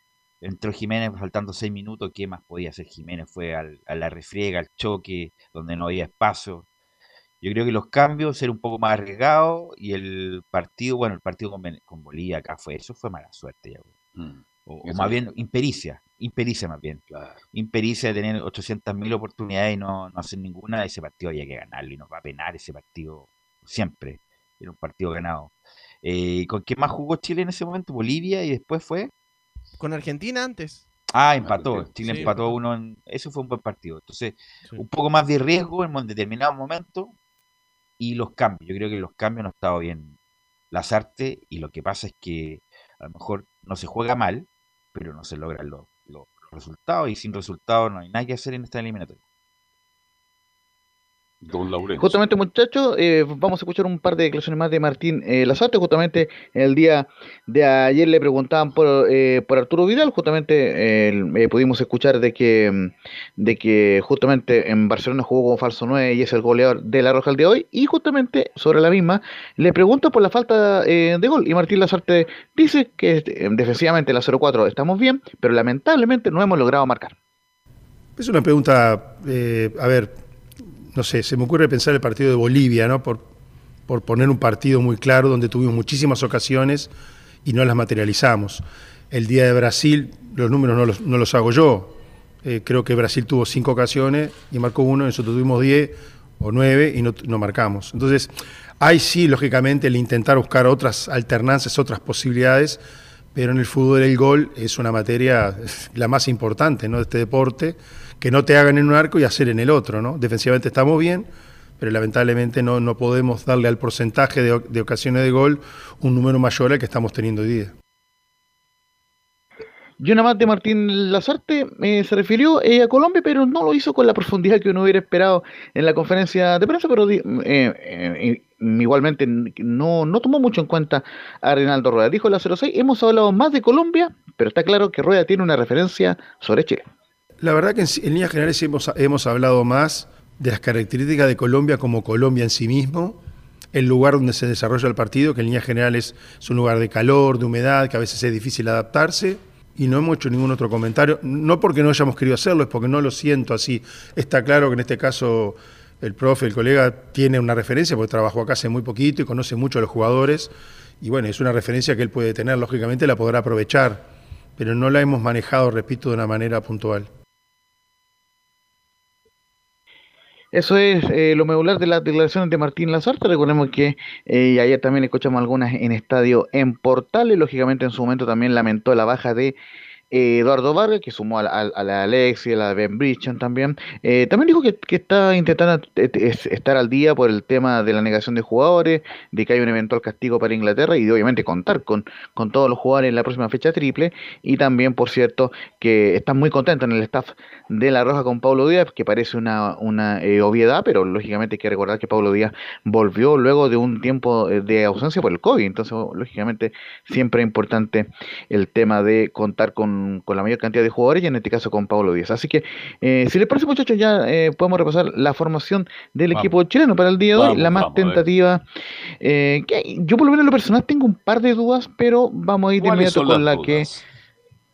entró Jiménez faltando seis minutos, ¿qué más podía hacer Jiménez? Fue al, a la refriega, al choque, donde no había espacio. Yo creo que los cambios ser un poco más arriesgados y el partido, bueno, el partido con, Bolivia acá fue eso, fue mala suerte ya. Mm. O, más bien impericia, impericia más bien. Impericia de tener 800.000 oportunidades y no, no hacer ninguna, ese partido había que ganarlo y nos va a penar ese partido siempre. Era un partido ganado. Eh, ¿Con qué más jugó Chile en ese momento? Bolivia y después fue con Argentina antes. Ah, empató. Chile empató uno. En... Eso fue un buen partido. Entonces, un poco más de riesgo en un determinado momento y los cambios. Yo creo que los cambios no han estado bien las artes y lo que pasa es que a lo mejor no se juega mal, pero no se logran los resultados y sin resultados no hay nada que hacer en esta eliminatoria. Justamente, muchachos, eh, vamos a escuchar un par de declaraciones más de Martín eh, Lazarte. Justamente el día de ayer le preguntaban por, eh, por Arturo Vidal. Justamente eh, pudimos escuchar de que, mm, de que justamente en Barcelona jugó como falso 9 y es el goleador de la Roja el de hoy. Y justamente sobre la misma le pregunto por la falta de gol. Y Martín Lazarte dice que defensivamente la 0-4 estamos bien, pero lamentablemente no hemos logrado marcar. Es una pregunta, a ver no sé, se me ocurre pensar el partido de Bolivia, ¿no? Por, por poner un partido muy claro donde tuvimos muchísimas ocasiones y no las materializamos. El día de Brasil, los números no los, hago yo. Eh, creo que Brasil tuvo cinco ocasiones y marcó uno, nosotros tuvimos diez o nueve y no, no marcamos. Entonces, hay sí, lógicamente, el intentar buscar otras alternancias, otras posibilidades, pero en el fútbol el gol es una materia *laughs* la más importante ¿no? de este deporte que no te hagan en un arco y hacer en el otro, ¿no? Defensivamente estamos bien, pero lamentablemente no, no podemos darle al porcentaje de, ocasiones de gol un número mayor al que estamos teniendo hoy día. Yo nada más de Martín Lazarte eh, se refirió eh, a Colombia, pero no lo hizo con la profundidad que uno hubiera esperado en la conferencia de prensa, pero eh, igualmente no, no tomó mucho en cuenta a Reinaldo Rueda. Dijo la 06, hemos hablado más de Colombia, pero está claro que Rueda tiene una referencia sobre Chile. La verdad que en, líneas generales hemos, hemos hablado más de las características de Colombia como Colombia en sí mismo, el lugar donde se desarrolla el partido, que en líneas generales es un lugar de calor, de humedad, que a veces es difícil adaptarse, y no hemos hecho ningún otro comentario, no porque no hayamos querido hacerlo, es porque no lo siento así. Está claro que en este caso el profe, el colega, tiene una referencia, porque trabajó acá hace muy poquito y conoce mucho a los jugadores, y bueno, es una referencia que él puede tener, lógicamente la podrá aprovechar, pero no la hemos manejado, repito, de una manera puntual. Eso es eh, lo medular de las declaraciones de Martín Lazarte. Recordemos que eh, ayer también escuchamos algunas en estadio en Portales. Lógicamente en su momento también lamentó la baja de eh, Eduardo Vargas, que sumó a, la Alexi, a la Ben Brichon también. Eh, también dijo que, está intentando estar al día por el tema de la negación de jugadores, de que hay un eventual castigo para Inglaterra y de obviamente contar con, con todos los jugadores en la próxima fecha triple. Y también, por cierto, que están muy contentos en el staff de La Roja con Pablo Díaz, que parece una, una eh, obviedad, pero lógicamente hay que recordar que Pablo Díaz volvió luego de un tiempo de ausencia por el COVID. Entonces, lógicamente, siempre es importante el tema de contar con con, la mayor cantidad de jugadores y en este caso con Pablo Díaz. Así que, eh, si les parece, muchachos, ya eh, podemos repasar la formación del equipo chileno para el día de hoy. la más tentativa. Eh, que yo, por lo menos, en lo personal, tengo un par de dudas, pero vamos a ir de inmediato con la que.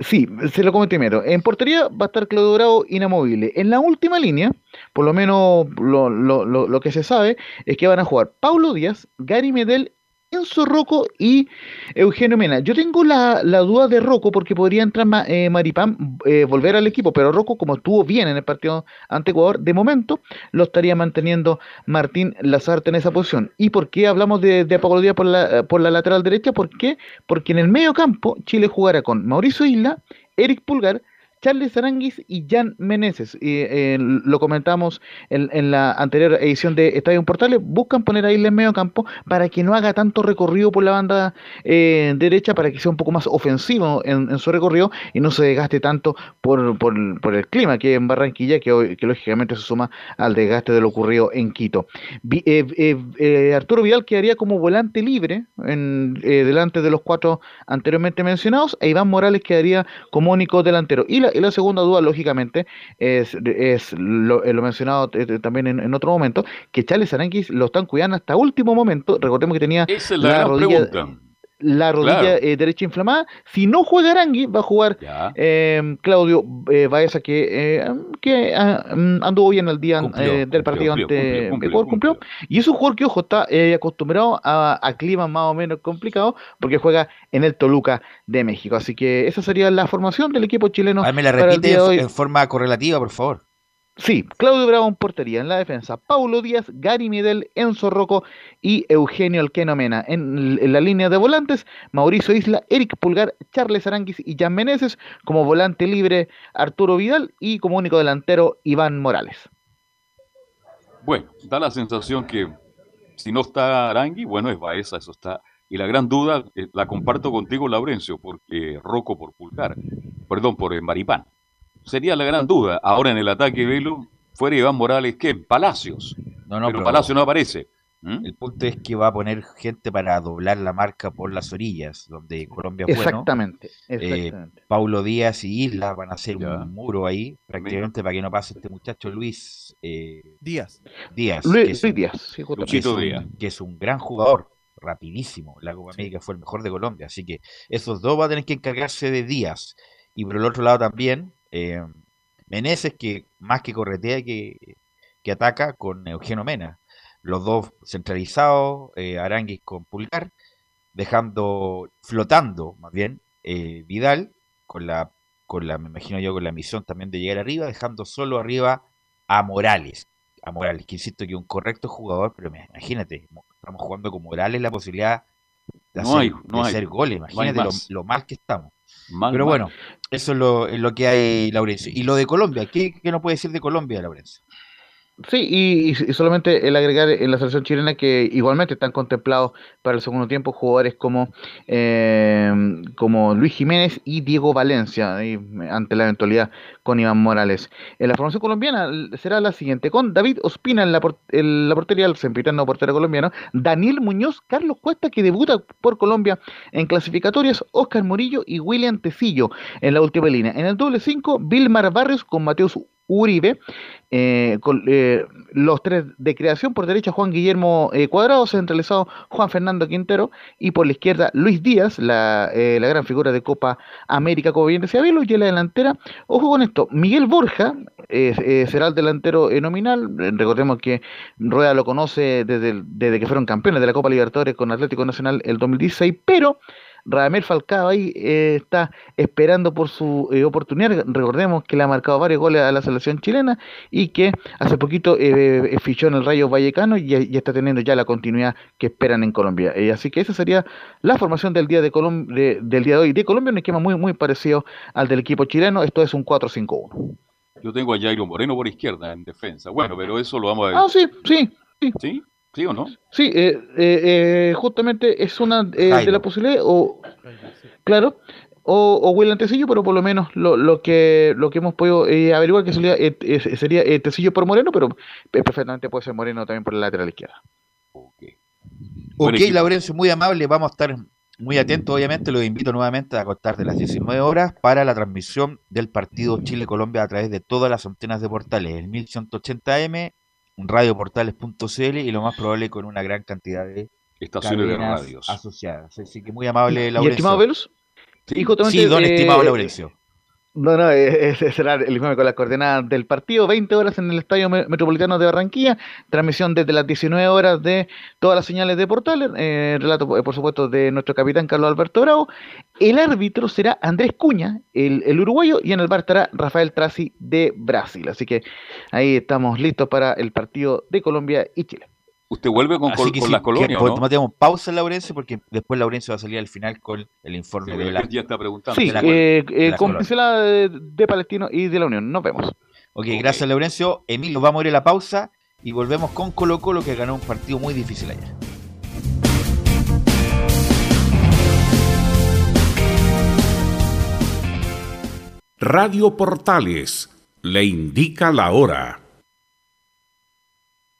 Sí, se lo comento primero. En portería va a estar Claudio Bravo inamovible. En la última línea, por lo menos lo, lo, lo, que se sabe, es que van a jugar Paulo Díaz, Gary Medel Enzo Rocco y Eugenio Mena. Yo tengo la, duda de Rocco porque podría entrar eh, Maripán, eh, volver al equipo, pero Rocco, como estuvo bien en el partido ante Ecuador, de momento lo estaría manteniendo Martín Lazarte en esa posición. ¿Y por qué hablamos de, de por la, por la lateral derecha? ¿Por qué? Porque en el medio campo Chile jugará con Mauricio Isla, Eric Pulgar, Charles Aranguis y Jan Meneses. Y, eh, lo comentamos en, la anterior edición de Estadio Portales. Buscan poner a Isla en medio campo para que no haga tanto recorrido por la banda eh, derecha, para que sea un poco más ofensivo en, su recorrido y no se desgaste tanto por, por, el clima que en Barranquilla, que, que, lógicamente se suma al desgaste de lo ocurrido en Quito. Eh, Arturo Vidal quedaría como volante libre en, delante de los cuatro anteriormente mencionados e Iván Morales quedaría como único delantero. Y la, y la segunda duda, lógicamente, es, es lo, eh, mencionado eh, también en, otro momento, que Charles Aranquis lo están cuidando hasta último momento. Recordemos que tenía Esa es la, rodilla. La rodilla eh, derecha inflamada. Si no juega Arangui, va a jugar eh, Claudio eh, Baeza, que, que ah, mm, anduvo bien el día del partido ante cumplió, cumplió, Y es un jugador que, ojo, está acostumbrado a, a climas más o menos complicados porque juega en el Toluca de México. Así que esa sería la formación del equipo chileno. me la repite en forma correlativa, por favor. Sí, Claudio Bravo en portería, en la defensa, Paulo Díaz, Gary Midel, Enzo Rocco y Eugenio Alquenomena. En, en, la línea de volantes, Mauricio Isla, Eric Pulgar, Charles Aranguis y Jan Meneses. Como volante libre, Arturo Vidal y como único delantero, Iván Morales. Bueno, da la sensación que si no está Arangui, bueno, es Baeza, eso está. Y la gran duda eh, la comparto contigo, Laurencio, porque Rocco por Pulgar, perdón, por Maripán sería la gran duda. Ahora en el ataque Velo, fuera Iván Morales, ¿qué? Palacios. No, no, pero, Palacio no aparece. ¿Mm? El punto es que va a poner gente para doblar la marca por las orillas, donde Colombia fue. Exactamente. Eh, exactamente. Paulo Díaz y Isla van a hacer un muro ahí, prácticamente para que no pase este muchacho Luis eh, Díaz. Díaz. Luis, Díaz, que, es un, gran jugador, rapidísimo. La Copa América fue el mejor de Colombia, así que esos dos van a tener que encargarse de Díaz. Y por el otro lado también, eh, Meneses, que más que corretea, que, que ataca con Eugenio Mena. Los dos centralizados, eh, Aranguis con Pulgar, dejando, flotando más bien, eh, Vidal, con la, con la, me imagino yo, con la misión también de llegar arriba, dejando solo arriba a Morales. A Morales, que insisto que un correcto jugador, pero imagínate, estamos jugando con Morales la posibilidad de, hacer, goles, imagínate lo, mal que estamos. Pero bueno, eso es lo, lo, que hay, Laurencio. Y lo de Colombia, ¿qué, qué nos puede decir de Colombia, Laurencio? Sí, y, solamente el agregar en la selección chilena que igualmente están contemplados para el segundo tiempo jugadores como, eh, como Luis Jiménez y Diego Valencia, ante la eventualidad con Iván Morales. En la formación colombiana será la siguiente, con David Ospina en la, la portería, el sempiterno portero colombiano, Daniel Muñoz, Carlos Cuesta, que debuta por Colombia en clasificatorias, Oscar Murillo y William Tecillo en la última línea. En el doble 5, Vilmar Barrios con Mateus Uribe, eh, con, eh, los tres de creación, por derecha Juan Guillermo eh, Cuadrado, centralizado Juan Fernando Quintero, y por la izquierda Luis Díaz, la, la gran figura de Copa América, como bien decía Velo, y la delantera, ojo con esto, Miguel Borja será el delantero nominal, recordemos que Rueda lo conoce desde, desde que fueron campeones de la Copa Libertadores con Atlético Nacional el 2016, pero Radamel Falcao ahí eh, está esperando por su eh, oportunidad. Recordemos que le ha marcado varios goles a la selección chilena y que hace poquito eh, fichó en el Rayo Vallecano y, y, está teniendo ya la continuidad que esperan en Colombia. así que esa sería la formación del día de, del día de hoy de Colombia, un esquema muy, muy parecido al del equipo chileno. Esto es un 4-5-1. Yo tengo a Jairo Moreno por izquierda en defensa. Bueno, pero eso lo vamos a ver. Ah, sí, sí. ¿Sí? ¿Sí? ¿Sí o no? Sí, eh, eh, eh, justamente es una de la posibilidad, o claro, o, o Will Tecillo, pero por lo menos lo, lo, que lo que hemos podido averiguar que sería, sería Tecillo por Moreno, pero perfectamente puede ser Moreno también por la lateral izquierda. Ok, okay Laurencio, muy amable, vamos a estar muy atentos, obviamente, los invito nuevamente a contar de las 19 horas para la transmisión del partido Chile-Colombia a través de todas las antenas de portales, el 1180M radioportales.cl y lo más probable con una gran cantidad de estaciones de radios asociadas. Así que muy amable, Laurencio. ¿Y estimado Velus? Sí, sí don estimado Laurencio. No, no, ese será el informe con las coordenadas del partido. 20 horas en el Estadio Metropolitano de Barranquilla. Transmisión desde las 19 horas de todas las señales de portales. Eh, relato, eh, por supuesto, de nuestro capitán Carlos Alberto Bravo. El árbitro será Andrés Cuña, el, el uruguayo, y en el bar estará Rafael Traci de Brasil. Así que ahí estamos listos para el partido de Colombia y Chile. Usted vuelve con, con, las colonias, ¿no? Tomamos pausa, Laurencio, porque después Laurencio va a salir al final con el informe de la... Ya está preguntando. Sí, eh, eh, con de, de, Palestino y de la Unión. Nos vemos. Ok, gracias, Laurencio. Emilio, vamos a ir a la pausa y volvemos con Colo Colo, que ganó un partido muy difícil ayer. Radio Portales le indica la hora.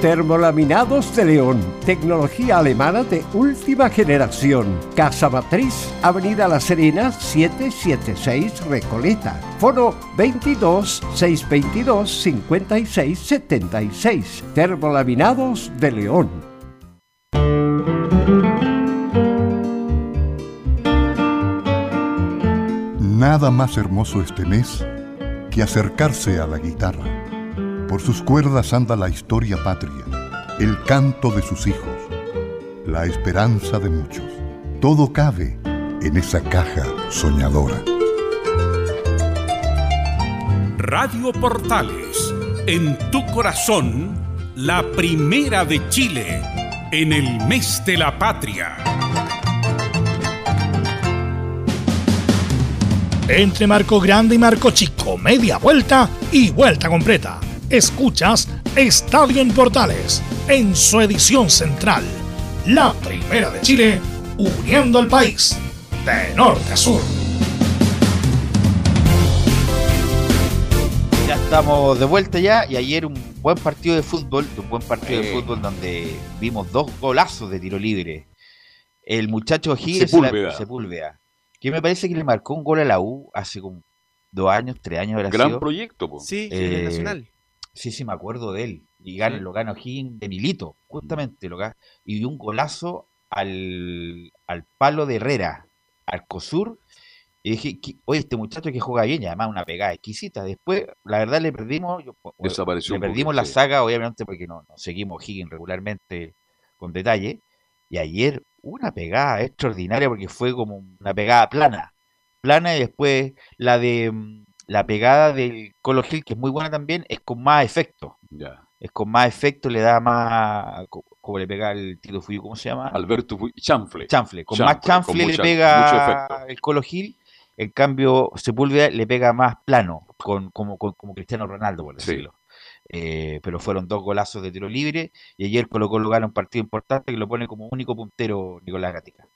Termolaminados de León, tecnología alemana de última generación. Casa Matriz, Avenida La Serena, 776 Recoleta. Foro 22 622 56 76. Termolaminados de León. Nada más hermoso este mes que acercarse a la guitarra. Por sus cuerdas anda la historia patria, el canto de sus hijos, la esperanza de muchos. Todo cabe en esa caja soñadora. Radio Portales, en tu corazón, la primera de Chile, en el mes de la patria. Entre Marco Grande y Marco Chico, media vuelta y vuelta completa. Escuchas Estadio en Portales, en su edición central. La primera de Chile, uniendo al país, de norte a sur. Ya estamos de vuelta ya y ayer un buen partido de fútbol, un buen partido de fútbol donde vimos dos golazos de tiro libre. El muchacho Giles Sepúlveda. Sepúlveda, que me parece que le marcó un gol a la U hace como dos años, tres años. Gran sido. proyecto, po. Sí, sí, Eh, el Nacional. Sí, sí, me acuerdo de él. Y gana, Sí. lo gana O'Higgins de Milito, justamente. Lo gana, y dio un golazo al, al palo de Herrera, Arcosur. Y dije, "¿Qué- oye, este muchacho que juega bien, y además una pegada exquisita. Después, la verdad, le perdimos. yo- Desapareció le perdimos la sí. saga, obviamente, porque no, no seguimos Higgins regularmente con detalle. Y ayer, una pegada extraordinaria, porque fue como una pegada plana. Plana y después la de mm, la pegada del Colo Gil, que es muy buena también, es con más efecto. Ya. Es con más efecto, le da más. co- Como le pega el Tito Fuyu, ¿cómo se llama? Alberto Fu- Chanfle. Chanfle. Con Chanfle, más chanfle con le mucha- pega mucho el Colo Gil. En cambio, Sepúlveda le pega más plano, con, como, con- como Cristiano Ronaldo, por Sí. decirlo. Eh, pero fueron dos golazos de tiro libre y ayer Colo Colo gana un partido importante que lo pone como único puntero Nicolás Gatica.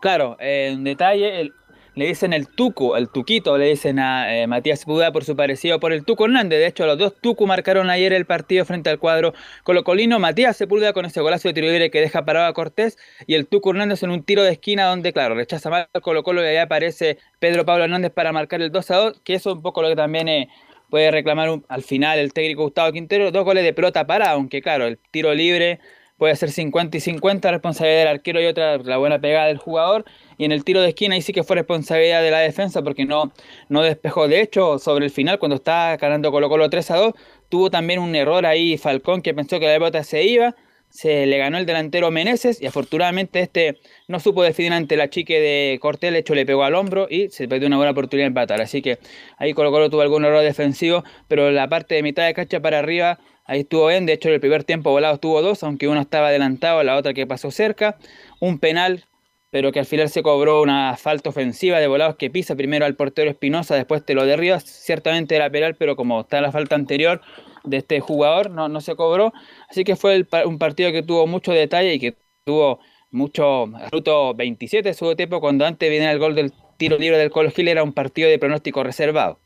Claro, eh, en detalle, el- le dicen el Tuco, el Tuquito, le dicen a eh, Matías Buda por su parecido por el Tuco Hernández. De hecho, los dos Tucu marcaron ayer el partido frente al cuadro colocolino. Matías Sepúlveda con ese golazo de tiro libre que deja parado a Cortés y el Tuco Hernández en un tiro de esquina donde, claro, rechaza mal al Colo Colo y ahí aparece Pedro Pablo Hernández para marcar el 2 a 2, que eso es un poco lo que también eh, puede reclamar al final el técnico Gustavo Quintero. Dos goles de pelota parada, aunque claro, el tiro libre puede ser 50 y 50, responsabilidad del arquero y otra la buena pegada del jugador. Y en el tiro de esquina ahí sí que fue responsabilidad de la defensa porque no, no despejó. De hecho, sobre el final, cuando estaba ganando Colo Colo 3 a 2, tuvo también un error ahí Falcón que pensó que la pelota se iba. Se le ganó el delantero Meneses y afortunadamente este no supo definir ante la chique de Cortés, de hecho le pegó al hombro y se perdió una buena oportunidad de empatar. Así que ahí Colo Colo tuvo algún error defensivo, pero la parte de mitad de cancha para arriba Ahí estuvo bien, de hecho en el primer tiempo volado tuvo dos, aunque uno estaba adelantado, la otra que pasó cerca. Un penal, pero que al final se cobró una falta ofensiva de volados que pisa primero al portero Espinosa, después te lo derriba. Ciertamente era penal, pero como está la falta anterior de este jugador, no, no se cobró. Así que fue un partido que tuvo mucho detalle y que tuvo mucho, minuto 27 de su tiempo, cuando antes viene el gol del tiro libre del Colo Gil, era un partido de pronóstico reservado.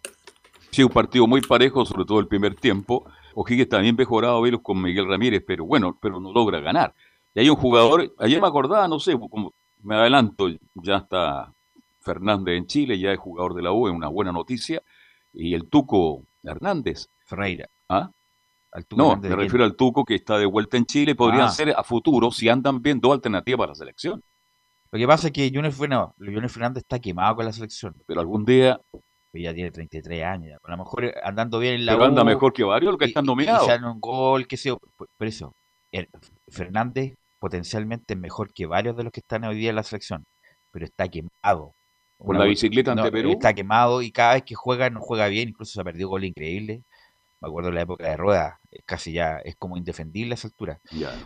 Sí, un partido muy parejo, sobre todo el primer tiempo. O'Higgins también mejorado verlos con Miguel Ramírez, pero bueno, pero no logra ganar. Y hay un jugador, ayer me acordaba, no sé, como me adelanto, ya está Fernández en Chile, ya es jugador de la U, es una buena noticia. Y el Tuco Hernández. Ferreira. ¿Ah? no, me refiero al Tuco que está de vuelta en Chile. Podrían Ah. ser a futuro, si andan bien, dos alternativas para la selección. Lo que pasa es que Junior, Fernández está quemado con la selección. Pero algún día. Ya tiene 33 años. A lo mejor eh, andando bien en la Pero anda U, mejor que varios, lo que y- están nominados. Un gol, qué sé yo. Por, eso, el- Fernández potencialmente es mejor que varios de los que están hoy día en la selección. Pero está quemado. Una la bicicleta ante Perú. Está quemado y cada vez que juega no juega bien. Incluso se ha perdido gol increíble. Me acuerdo de la época de Rueda. es Casi ya es como indefendible a esa altura.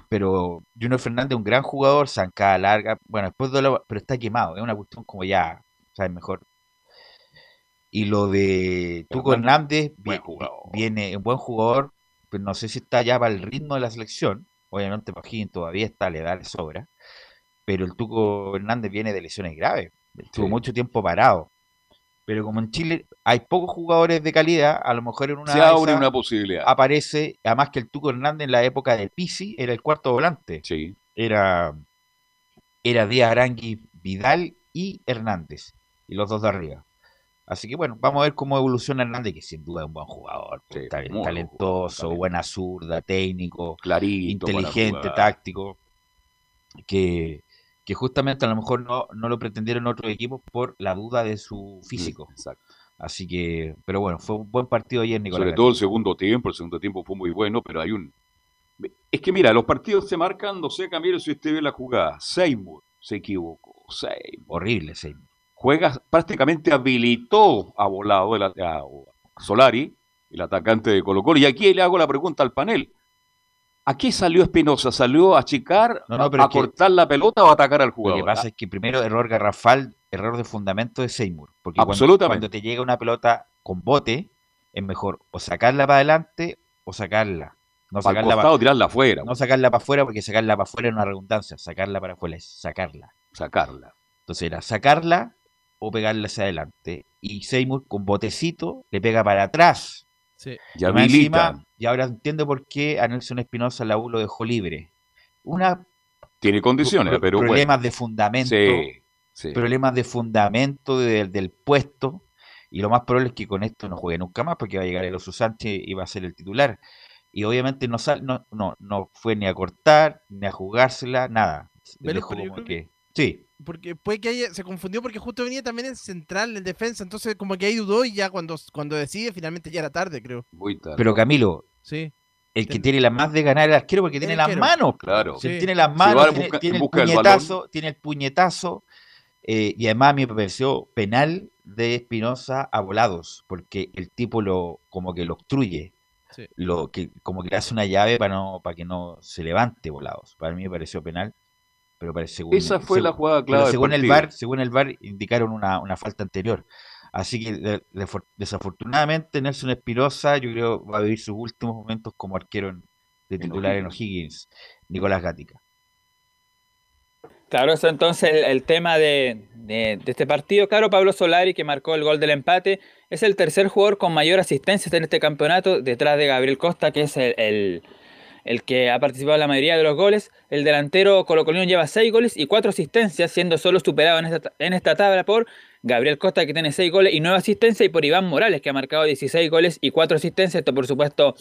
Pero Junior Fernández, un gran jugador, zancada larga, bueno, después de lo- pero está quemado, es una cuestión como ya, sabes mejor. Y lo de Tuco Hernández, buen vi- jugador. viene un buen jugador, pero no sé si está ya para el ritmo de la selección. Obviamente Pajín todavía está, le da de sobra. Pero el Tuco Hernández viene de lesiones graves. Estuvo Sí. mucho tiempo parado. Pero como en Chile hay pocos jugadores de calidad, a lo mejor en una Se abre una posibilidad. aparece, además que el Tuco Hernández en la época del Pisi era el cuarto volante. Sí. Era, era Díaz Arangui, Vidal y Hernández. Y los dos de arriba. Así que bueno, vamos a ver cómo evoluciona Hernández, que sin duda es un buen jugador. Sí, muy talentoso, buena zurda, técnico, Clarito. inteligente, táctico. Que, que justamente a lo mejor no, no lo pretendieron otros equipos por la duda de su físico. Mm, Exacto. Así que, pero bueno, fue un buen partido ayer, Nicolás. Sobre todo el segundo tiempo, el segundo tiempo fue muy bueno, pero hay un... Es que mira, los partidos se marcan, no sé, Camilo, si usted ve la jugada. Seymour se equivocó. Seymour. Horrible, Seymour. Juega, prácticamente habilitó a Volado, el, a Solari, el atacante de Colo Colo. Y aquí le hago la pregunta al panel. ¿A qué salió Espinosa? ¿Salió a achicar, No, no, a, cortar la pelota o a atacar al Lo jugador? que pasa es que primero error garrafal, error de fundamento de Seymour. Porque cuando- Absolutamente. Cuando, te llega una pelota con bote, es mejor o sacarla para adelante o sacarla. No Para sacarla costado, pa- tirarla afuera. no sacarla para afuera porque sacarla para afuera es una redundancia. Sacarla para afuera es sacarla. Sacarla. Entonces era sacarla o pegarla hacia adelante. Y Seymour con botecito le pega para atrás. Sí. Y encima- y ahora entiendo por qué a Nelson Espinosa la U lo dejó libre. Una Tiene condiciones, pro- pero problemas bueno. de fundamento Sí, sí. problemas de fundamento de- del puesto y lo más probable es que con esto no juegue nunca más porque va a llegar el Oso Sánchez y va a ser el titular y obviamente no sal, no, no, no fue ni a cortar ni a jugársela nada Pero- Dejó pero yo como creo que sí Porque puede que haya, se confundió porque justo venía también en central, en defensa, entonces como que ahí dudó y ya cuando, cuando decide finalmente ya era tarde, creo. Muy tarde. pero Camilo Sí. el que tiene la más de ganar el arquero porque tiene las manos Claro. Sí. tiene las manos tiene, busca- tiene en el puñetazo tiene el puñetazo eh, y además a mí me pareció penal de Espinosa a volados porque el tipo lo como que lo obstruye Sí. lo que como que le hace una llave para no para que no se levante volados. Para mí me pareció penal, pero parece según Esa fue la jugada pero clave según el. VAR, según el VAR indicaron una, una falta anterior. Así que de- de- desafortunadamente Nelson Espinosa yo creo va a vivir sus últimos momentos como arquero en- de titular en O'Higgins. Nicolás Gatica. Claro, eso entonces el, el tema de, de- de este partido. Claro, Pablo Solari, que marcó el gol del empate, es el tercer jugador con mayor asistencias en este campeonato, detrás de Gabriel Costa, que es el, el- el que ha participado en la mayoría de los goles. El delantero colocolino lleva seis goles y cuatro asistencias, siendo solo superado en esta, en esta tabla por Gabriel Costa, que tiene seis goles y nueve asistencias, y por Iván Morales, que ha marcado 16 goles y cuatro asistencias. Esto, por supuesto,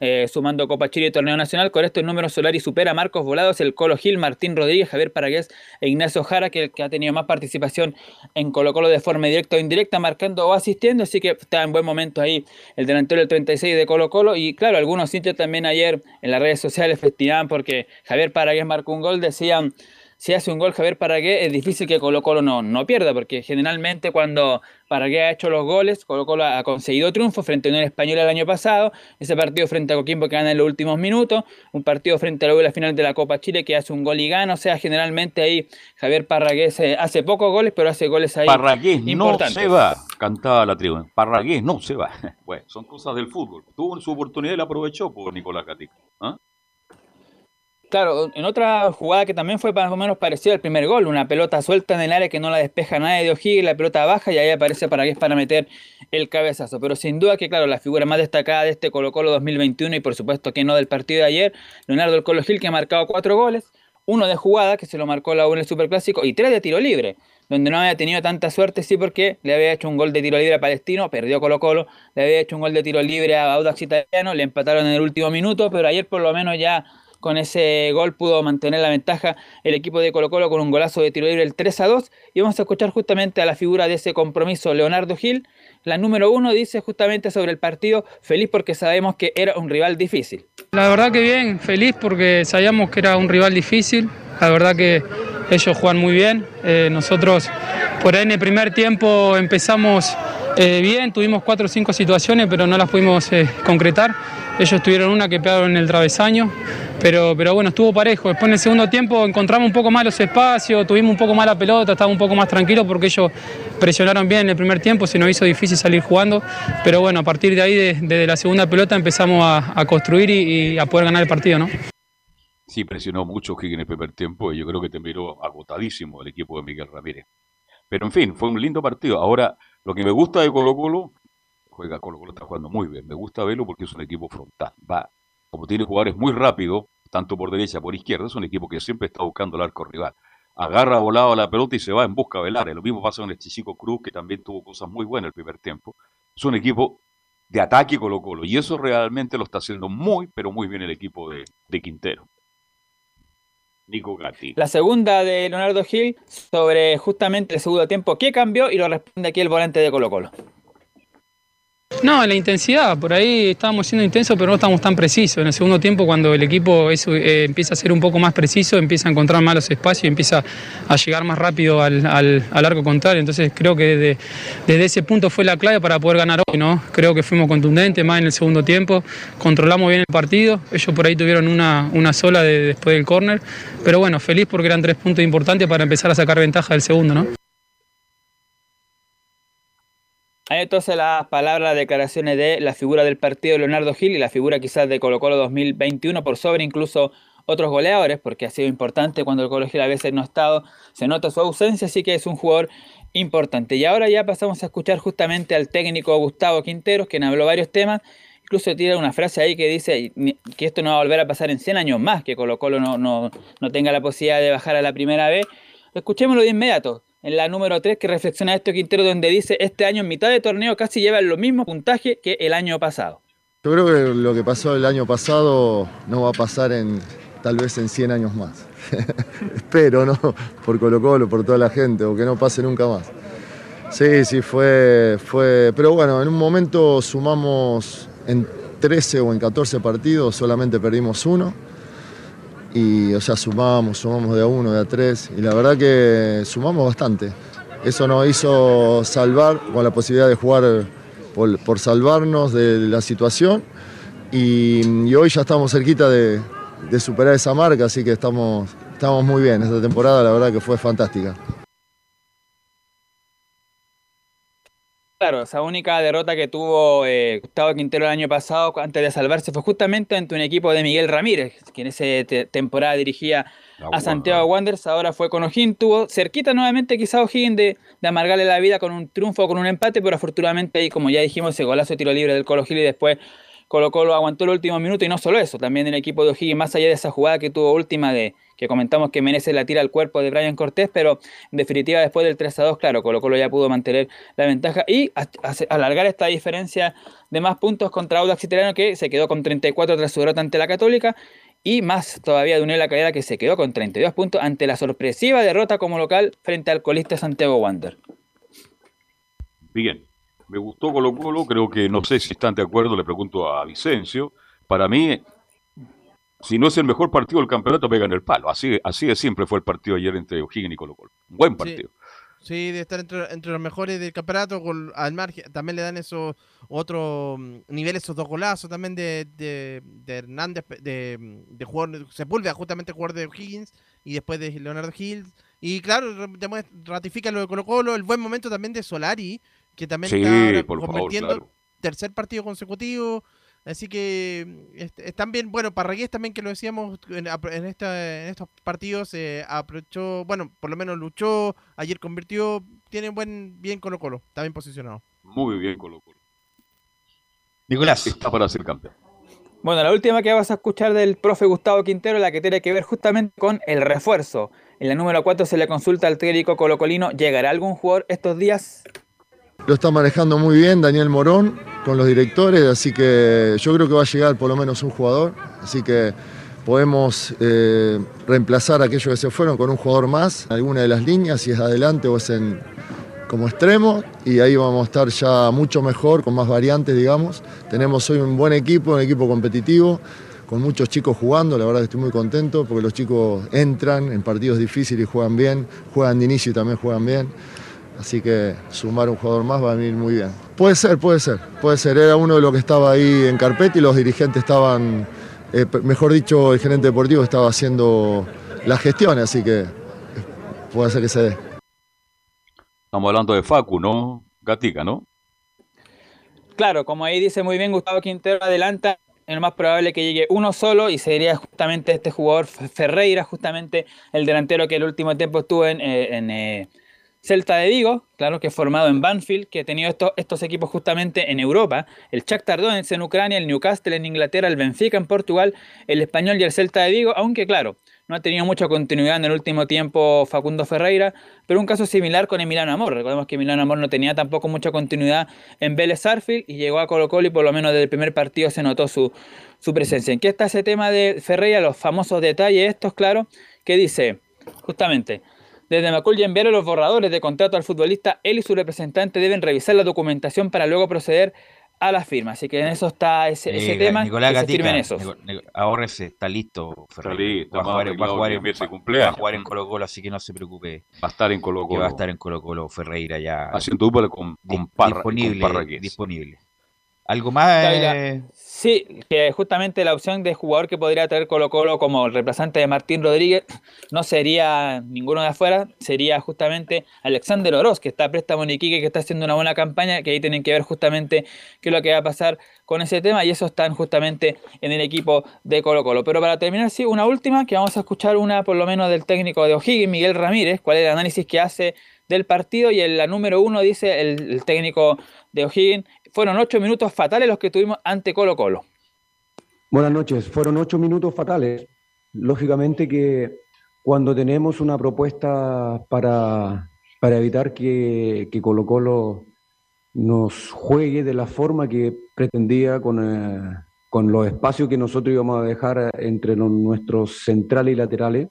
eh, sumando Copa Chile y Torneo Nacional. Con estos números, Solari supera a Marcos Volados, el Colo Gil, Martín Rodríguez, Javier Paragués e Ignacio Jara, que, ha tenido más participación en Colo Colo de forma directa o indirecta, marcando o asistiendo. Así que está en buen momento ahí el delantero del 36 de Colo Colo. Y claro, algunos sitios también ayer en las redes sociales festivaban porque Javier Paragués marcó un gol, decían si hace un gol Javier Paragué, es difícil que Colo Colo no, no pierda, porque generalmente cuando Paragué ha hecho los goles, Colo Colo ha conseguido triunfo frente a Unión Española el año pasado, ese partido frente a Coquimbo que gana en los últimos minutos, un partido frente a la la final de la Copa Chile que hace un gol y gana, o sea, generalmente ahí Javier Paragué se- hace pocos goles, pero hace goles ahí Parragués no se va, cantaba la tribu. Parragués no se va. *laughs* Bueno, son cosas del fútbol. Tuvo su oportunidad y la aprovechó por Nicolás Gatica. ¿Ah? Claro, en otra jugada que también fue más o menos parecida al primer gol, una pelota suelta en el área que no la despeja nadie de O'Higgins, la pelota baja y ahí aparece para que es para meter el cabezazo. Pero sin duda que, claro, la figura más destacada de este Colo Colo 2021 y por supuesto que no del partido de ayer, Leonardo del Colo Gil que ha marcado cuatro goles, uno de jugada que se lo marcó la U en el Superclásico y tres de tiro libre, donde no había tenido tanta suerte, sí, porque le había hecho un gol de tiro libre a Palestino, perdió Colo Colo, le había hecho un gol de tiro libre a Audax Italiano, le empataron en el último minuto, pero ayer por lo menos ya con ese gol pudo mantener la ventaja el equipo de Colo Colo con un golazo de tiro libre el 3 a 2. Y vamos a escuchar justamente a la figura de ese compromiso, Leonardo Gil. La número uno dice justamente sobre el partido, feliz porque sabemos que era un rival difícil. La verdad que bien, feliz porque sabíamos que era un rival difícil. La verdad que ellos juegan muy bien. Eh, nosotros por ahí en el primer tiempo empezamos eh, bien, tuvimos cuatro o cinco situaciones, pero no las pudimos eh, concretar. Ellos tuvieron una que pegaron en el travesaño, pero, pero bueno, estuvo parejo. Después en el segundo tiempo encontramos un poco más los espacios, tuvimos un poco más la pelota, estaba un poco más tranquilo porque ellos presionaron bien en el primer tiempo, se nos hizo difícil salir jugando. Pero bueno, a partir de ahí, desde la segunda pelota, empezamos a, construir y, a poder ganar el partido, ¿no? Sí, presionó mucho Higgins en el primer tiempo y yo creo que terminó agotadísimo el equipo de Miguel Ramírez. Pero en fin, fue un lindo partido. Ahora, lo que me gusta de Colo Colo juega Colo Colo, está jugando muy bien. Me gusta verlo porque es un equipo frontal. Va, como tiene jugadores muy rápido, tanto por derecha como por izquierda, es un equipo que siempre está buscando el arco rival. Agarra volado a la pelota y se va en busca del área. Lo mismo pasa con el Chichico Cruz, que también tuvo cosas muy buenas el primer tiempo. Es un equipo de ataque Colo Colo. Y eso realmente lo está haciendo muy, pero muy bien el equipo de Quintero. Nico Gatti. La segunda de Leonardo Gil sobre justamente el segundo tiempo. ¿Qué cambió? Y lo responde aquí el volante de Colo Colo. No, la intensidad, por ahí estábamos siendo intensos, pero no estamos tan precisos. En el segundo tiempo, cuando el equipo eh, empieza a ser un poco más preciso, empieza a encontrar más los espacios, empieza a llegar más rápido al, arco contrario. Entonces creo que desde, ese punto fue la clave para poder ganar hoy, ¿no? Creo que fuimos contundentes más en el segundo tiempo, controlamos bien el partido. Ellos por ahí tuvieron una, una sola después del córner. Pero bueno, feliz porque eran tres puntos importantes para empezar a sacar ventaja del segundo, ¿no? Hay entonces las palabras, declaraciones de la figura del partido Leonardo Gil y la figura quizás de Colo Colo 2021 por sobre incluso otros goleadores, porque ha sido importante cuando el Colo Gil a veces no ha estado, se nota su ausencia, así que es un jugador importante. Y ahora ya pasamos a escuchar justamente al técnico Gustavo Quinteros, quien habló varios temas, incluso tiene una frase ahí que dice que esto no va a volver a pasar en 100 años más, que Colo Colo no, no, no tenga la posibilidad de bajar a la primera vez. Escuchémoslo de inmediato en la número 3 que reflexiona esto Quintero donde dice este año en mitad de torneo casi lleva el mismo puntaje que el año pasado. Yo creo que lo que pasó el año pasado no va a pasar en tal vez en 100 años más. *laughs* Espero, ¿no? Por Colo Colo, por toda la gente, o que no pase nunca más. Sí, sí, fue, fue... Pero bueno, en un momento sumamos en 13 o en 14 partidos, solamente perdimos uno y o sea, sumamos, sumamos de a uno, de a tres, y la verdad que sumamos bastante. Eso nos hizo salvar, con la posibilidad de jugar por, salvarnos de la situación, y, hoy ya estamos cerquita de, de, superar esa marca, así que estamos, estamos muy bien. Esta temporada la verdad que fue fantástica. Claro, esa única derrota que tuvo eh, Gustavo Quintero el año pasado antes de salvarse fue justamente ante un equipo de Miguel Ramírez, que en esa temporada dirigía a Santiago Wanderers, ahora fue con O'Higgins, tuvo cerquita nuevamente quizá O'Higgins de, de, amargarle la vida con un triunfo o con un empate, pero afortunadamente ahí, como ya dijimos, ese golazo de tiro libre del Colo Gil y después Colo Colo aguantó el último minuto y no solo eso, también el equipo de O'Higgins, más allá de esa jugada que tuvo última de que comentamos que merece la tira al cuerpo de Brian Cortés, pero en definitiva después del 3 a 2, claro, Colo Colo ya pudo mantener la ventaja y alargar esta diferencia de más puntos contra Audax Italiano que se quedó con 34 tras su derrota ante la Católica y más todavía de la Calera que se quedó con 32 puntos ante la sorpresiva derrota como local frente al colista Santiago Wander. Bien, me gustó Colo Colo, creo que no sé si están de acuerdo, le pregunto a Vicencio. Para mí, si no es el mejor partido del campeonato, pegan el palo. Así, así de siempre fue el partido ayer entre O'Higgins y Colo Colo. buen partido. Sí. de estar entre, los mejores del campeonato, al margen, también le dan esos otro mm, nivel, esos dos golazos también de, de, Hernández, de, de jugador, Sepúlveda, justamente jugador de O'Higgins, y después de Leonardo Gil. Y claro, ratifica lo de Colo Colo, el buen momento también de Solari, que también está convirtiendo tercer partido consecutivo. Así que están bien, bueno, Parragués también que lo decíamos en, en, esta, en estos partidos, eh, aprovechó, bueno, por lo menos luchó, ayer convirtió, tiene buen, bien Colo Colo, está bien posicionado. Muy bien Colo Colo. Nicolás. Está para ser campeón. Bueno, la última que vas a escuchar del profe Gustavo Quintero, la que tiene que ver justamente con el refuerzo. En la número 4 se le consulta al técnico colocolino, ¿llegará algún jugador estos días? Lo está manejando muy bien Daniel Morón con los directores, así que yo creo que va a llegar por lo menos un jugador, así que podemos eh, reemplazar a aquellos que se fueron con un jugador más, alguna de las líneas, si es adelante o es en, como extremo, y ahí vamos a estar ya mucho mejor, con más variantes, digamos. Tenemos hoy un buen equipo, un equipo competitivo, con muchos chicos jugando, la verdad que estoy muy contento, porque los chicos entran en partidos difíciles y juegan bien, juegan de inicio y también juegan bien. Así que sumar un jugador más va a venir muy bien. Puede ser, puede ser, puede ser. Era uno de los que estaba ahí en carpeta y los dirigentes estaban, eh, mejor dicho, el gerente deportivo estaba haciendo la gestión, así que puede ser que se dé. Estamos hablando de Facu, ¿no? Gatica, ¿no? Claro, como ahí dice muy bien Gustavo Quintero, adelanta es lo más probable que llegue uno solo y sería justamente este jugador Ferreira, justamente el delantero que el último tiempo estuvo en, eh, en, eh, Celta de Vigo, claro, que formado en Banfield, que ha tenido estos, estos equipos justamente en Europa, el Shakhtar Donetsk en Ucrania, el Newcastle en Inglaterra, el Benfica en Portugal, el Español y el Celta de Vigo, aunque claro, no ha tenido mucha continuidad en el último tiempo Facundo Ferreira, pero un caso similar con Emiliano Amor. Recordemos que Emiliano Amor no tenía tampoco mucha continuidad en Vélez Arfield y llegó a Colo Colo y por lo menos desde el primer partido se notó su, su presencia. ¿En qué está ese tema de Ferreira? Los famosos detalles estos, claro, que dice justamente... Desde Macul enviaron los borradores de contrato al futbolista. Él y su representante deben revisar la documentación para luego proceder a la firma. Así que en eso está ese, ese tema. Nicolás Gatica, en ahórrese, está listo. Está listo, va, a jugar, va, a jugar en, va, a jugar en Colo Colo, así que no se preocupe. Va a estar en Colo Colo. va a estar en Colo Colo Ferreira ya. Haciendo dupla con, con, Parra, disponible, con disponible. ¿Algo más? Eh... Sí, que justamente la opción de jugador que podría traer Colo Colo como el reemplazante de Martín Rodríguez no sería ninguno de afuera, sería justamente Alexander Oroz, que está a préstamo en Iquique, que está haciendo una buena campaña, que ahí tienen que ver justamente qué es lo que va a pasar con ese tema, y eso están justamente en el equipo de Colo Colo. Pero para terminar, sí, una última, que vamos a escuchar una por lo menos del técnico de O'Higgins, Miguel Ramírez, cuál es el análisis que hace del partido, y en la número uno dice el, el técnico de O'Higgins, fueron ocho minutos fatales los que tuvimos ante Colo Colo. Buenas noches, fueron ocho minutos fatales. Lógicamente que cuando tenemos una propuesta para, para evitar que, que, Colo Colo nos juegue de la forma que pretendía con, eh, con los espacios que nosotros íbamos a dejar entre los, nuestros centrales y laterales,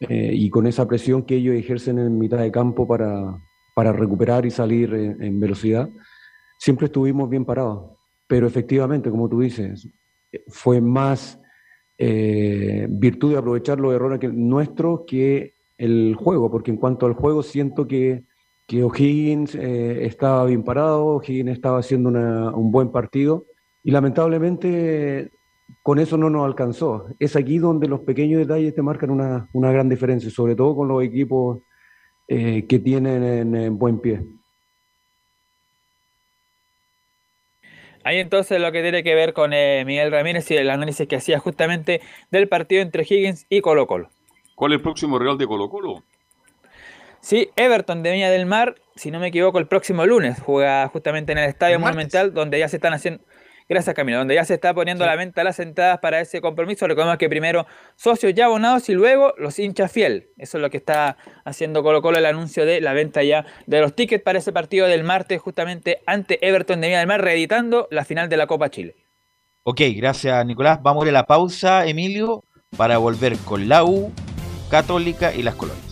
eh, y con esa presión que ellos ejercen en mitad de campo para, para recuperar y salir en, en velocidad siempre estuvimos bien parados. Pero efectivamente, como tú dices, fue más eh, virtud de aprovechar los errores que, nuestros que el juego, porque en cuanto al juego siento que, que O'Higgins eh, estaba bien parado, O'Higgins estaba haciendo una, un buen partido y lamentablemente con eso no nos alcanzó. Es aquí donde los pequeños detalles te marcan una, una gran diferencia, sobre todo con los equipos eh, que tienen en, en buen pie. Ahí entonces lo que tiene que ver con eh, Miguel Ramírez y el análisis que hacía justamente del partido entre Higgins y Colo Colo. ¿Cuál es el próximo Real de Colo Colo? Sí, Everton de Viña del Mar, si no me equivoco, el próximo lunes juega justamente en el Estadio Monumental, donde ya se están haciendo Gracias, Camilo. Donde ya se está poniendo a la venta las entradas para ese compromiso. Recordemos que primero socios ya abonados y luego los hinchas fiel. Eso es lo que está haciendo Colo Colo el anuncio de la venta ya de los tickets para ese partido del martes, justamente ante Everton de Villa del Mar, reeditando la final de la Copa Chile. Ok, gracias, Nicolás. Vamos a ir a la pausa, Emilio, para volver con la U, Católica y las colonias.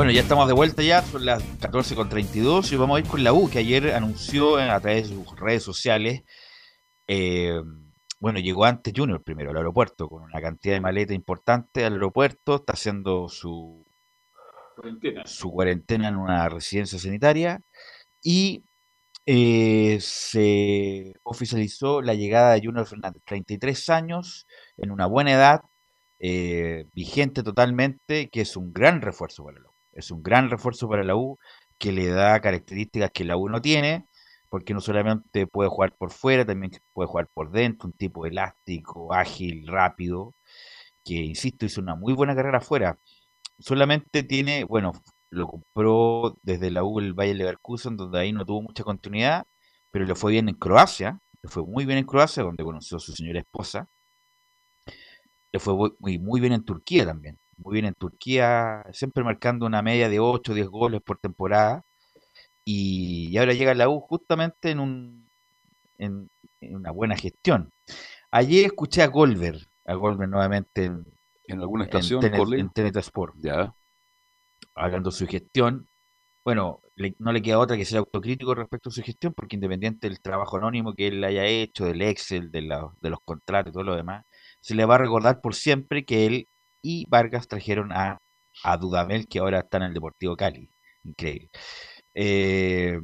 Bueno, ya estamos de vuelta ya, son las 14.32 y vamos a ir con la U, que ayer anunció a través de sus redes sociales, eh, bueno, llegó antes Junior primero al aeropuerto, con una cantidad de maletas importante al aeropuerto, está haciendo su Cuarentena. su cuarentena en una residencia sanitaria y eh, se oficializó la llegada de Junior Fernández, 33 años, en una buena edad, eh, vigente totalmente, que es un gran refuerzo para U. Es un gran refuerzo para la U que le da características que la U no tiene, porque no solamente puede jugar por fuera, también puede jugar por dentro, un tipo elástico, ágil, rápido, que insisto, hizo una muy buena carrera afuera. Solamente tiene, bueno, lo compró desde la U el Bayer Leverkusen, donde ahí no tuvo mucha continuidad, pero le fue bien en Croacia, le fue muy bien en Croacia, donde conoció a su señora esposa. Le fue muy, muy bien en Turquía también, muy bien en Turquía, siempre marcando una media de 8 o 10 goles por temporada. Y, y ahora llega la U justamente en, un, en, en una buena gestión. Ayer escuché a Golver, a Golver nuevamente en, ¿En alguna estación, Tenet- en Sport, Ya. hablando de su gestión. Bueno, le- no le queda otra que ser autocrítico respecto a su gestión, porque independiente del trabajo anónimo que él haya hecho, del Excel, de, la- de los contratos y todo lo demás, se le va a recordar por siempre que él y Vargas trajeron a, a Dudamel, que ahora está en el Deportivo Cali. Increíble. Eh,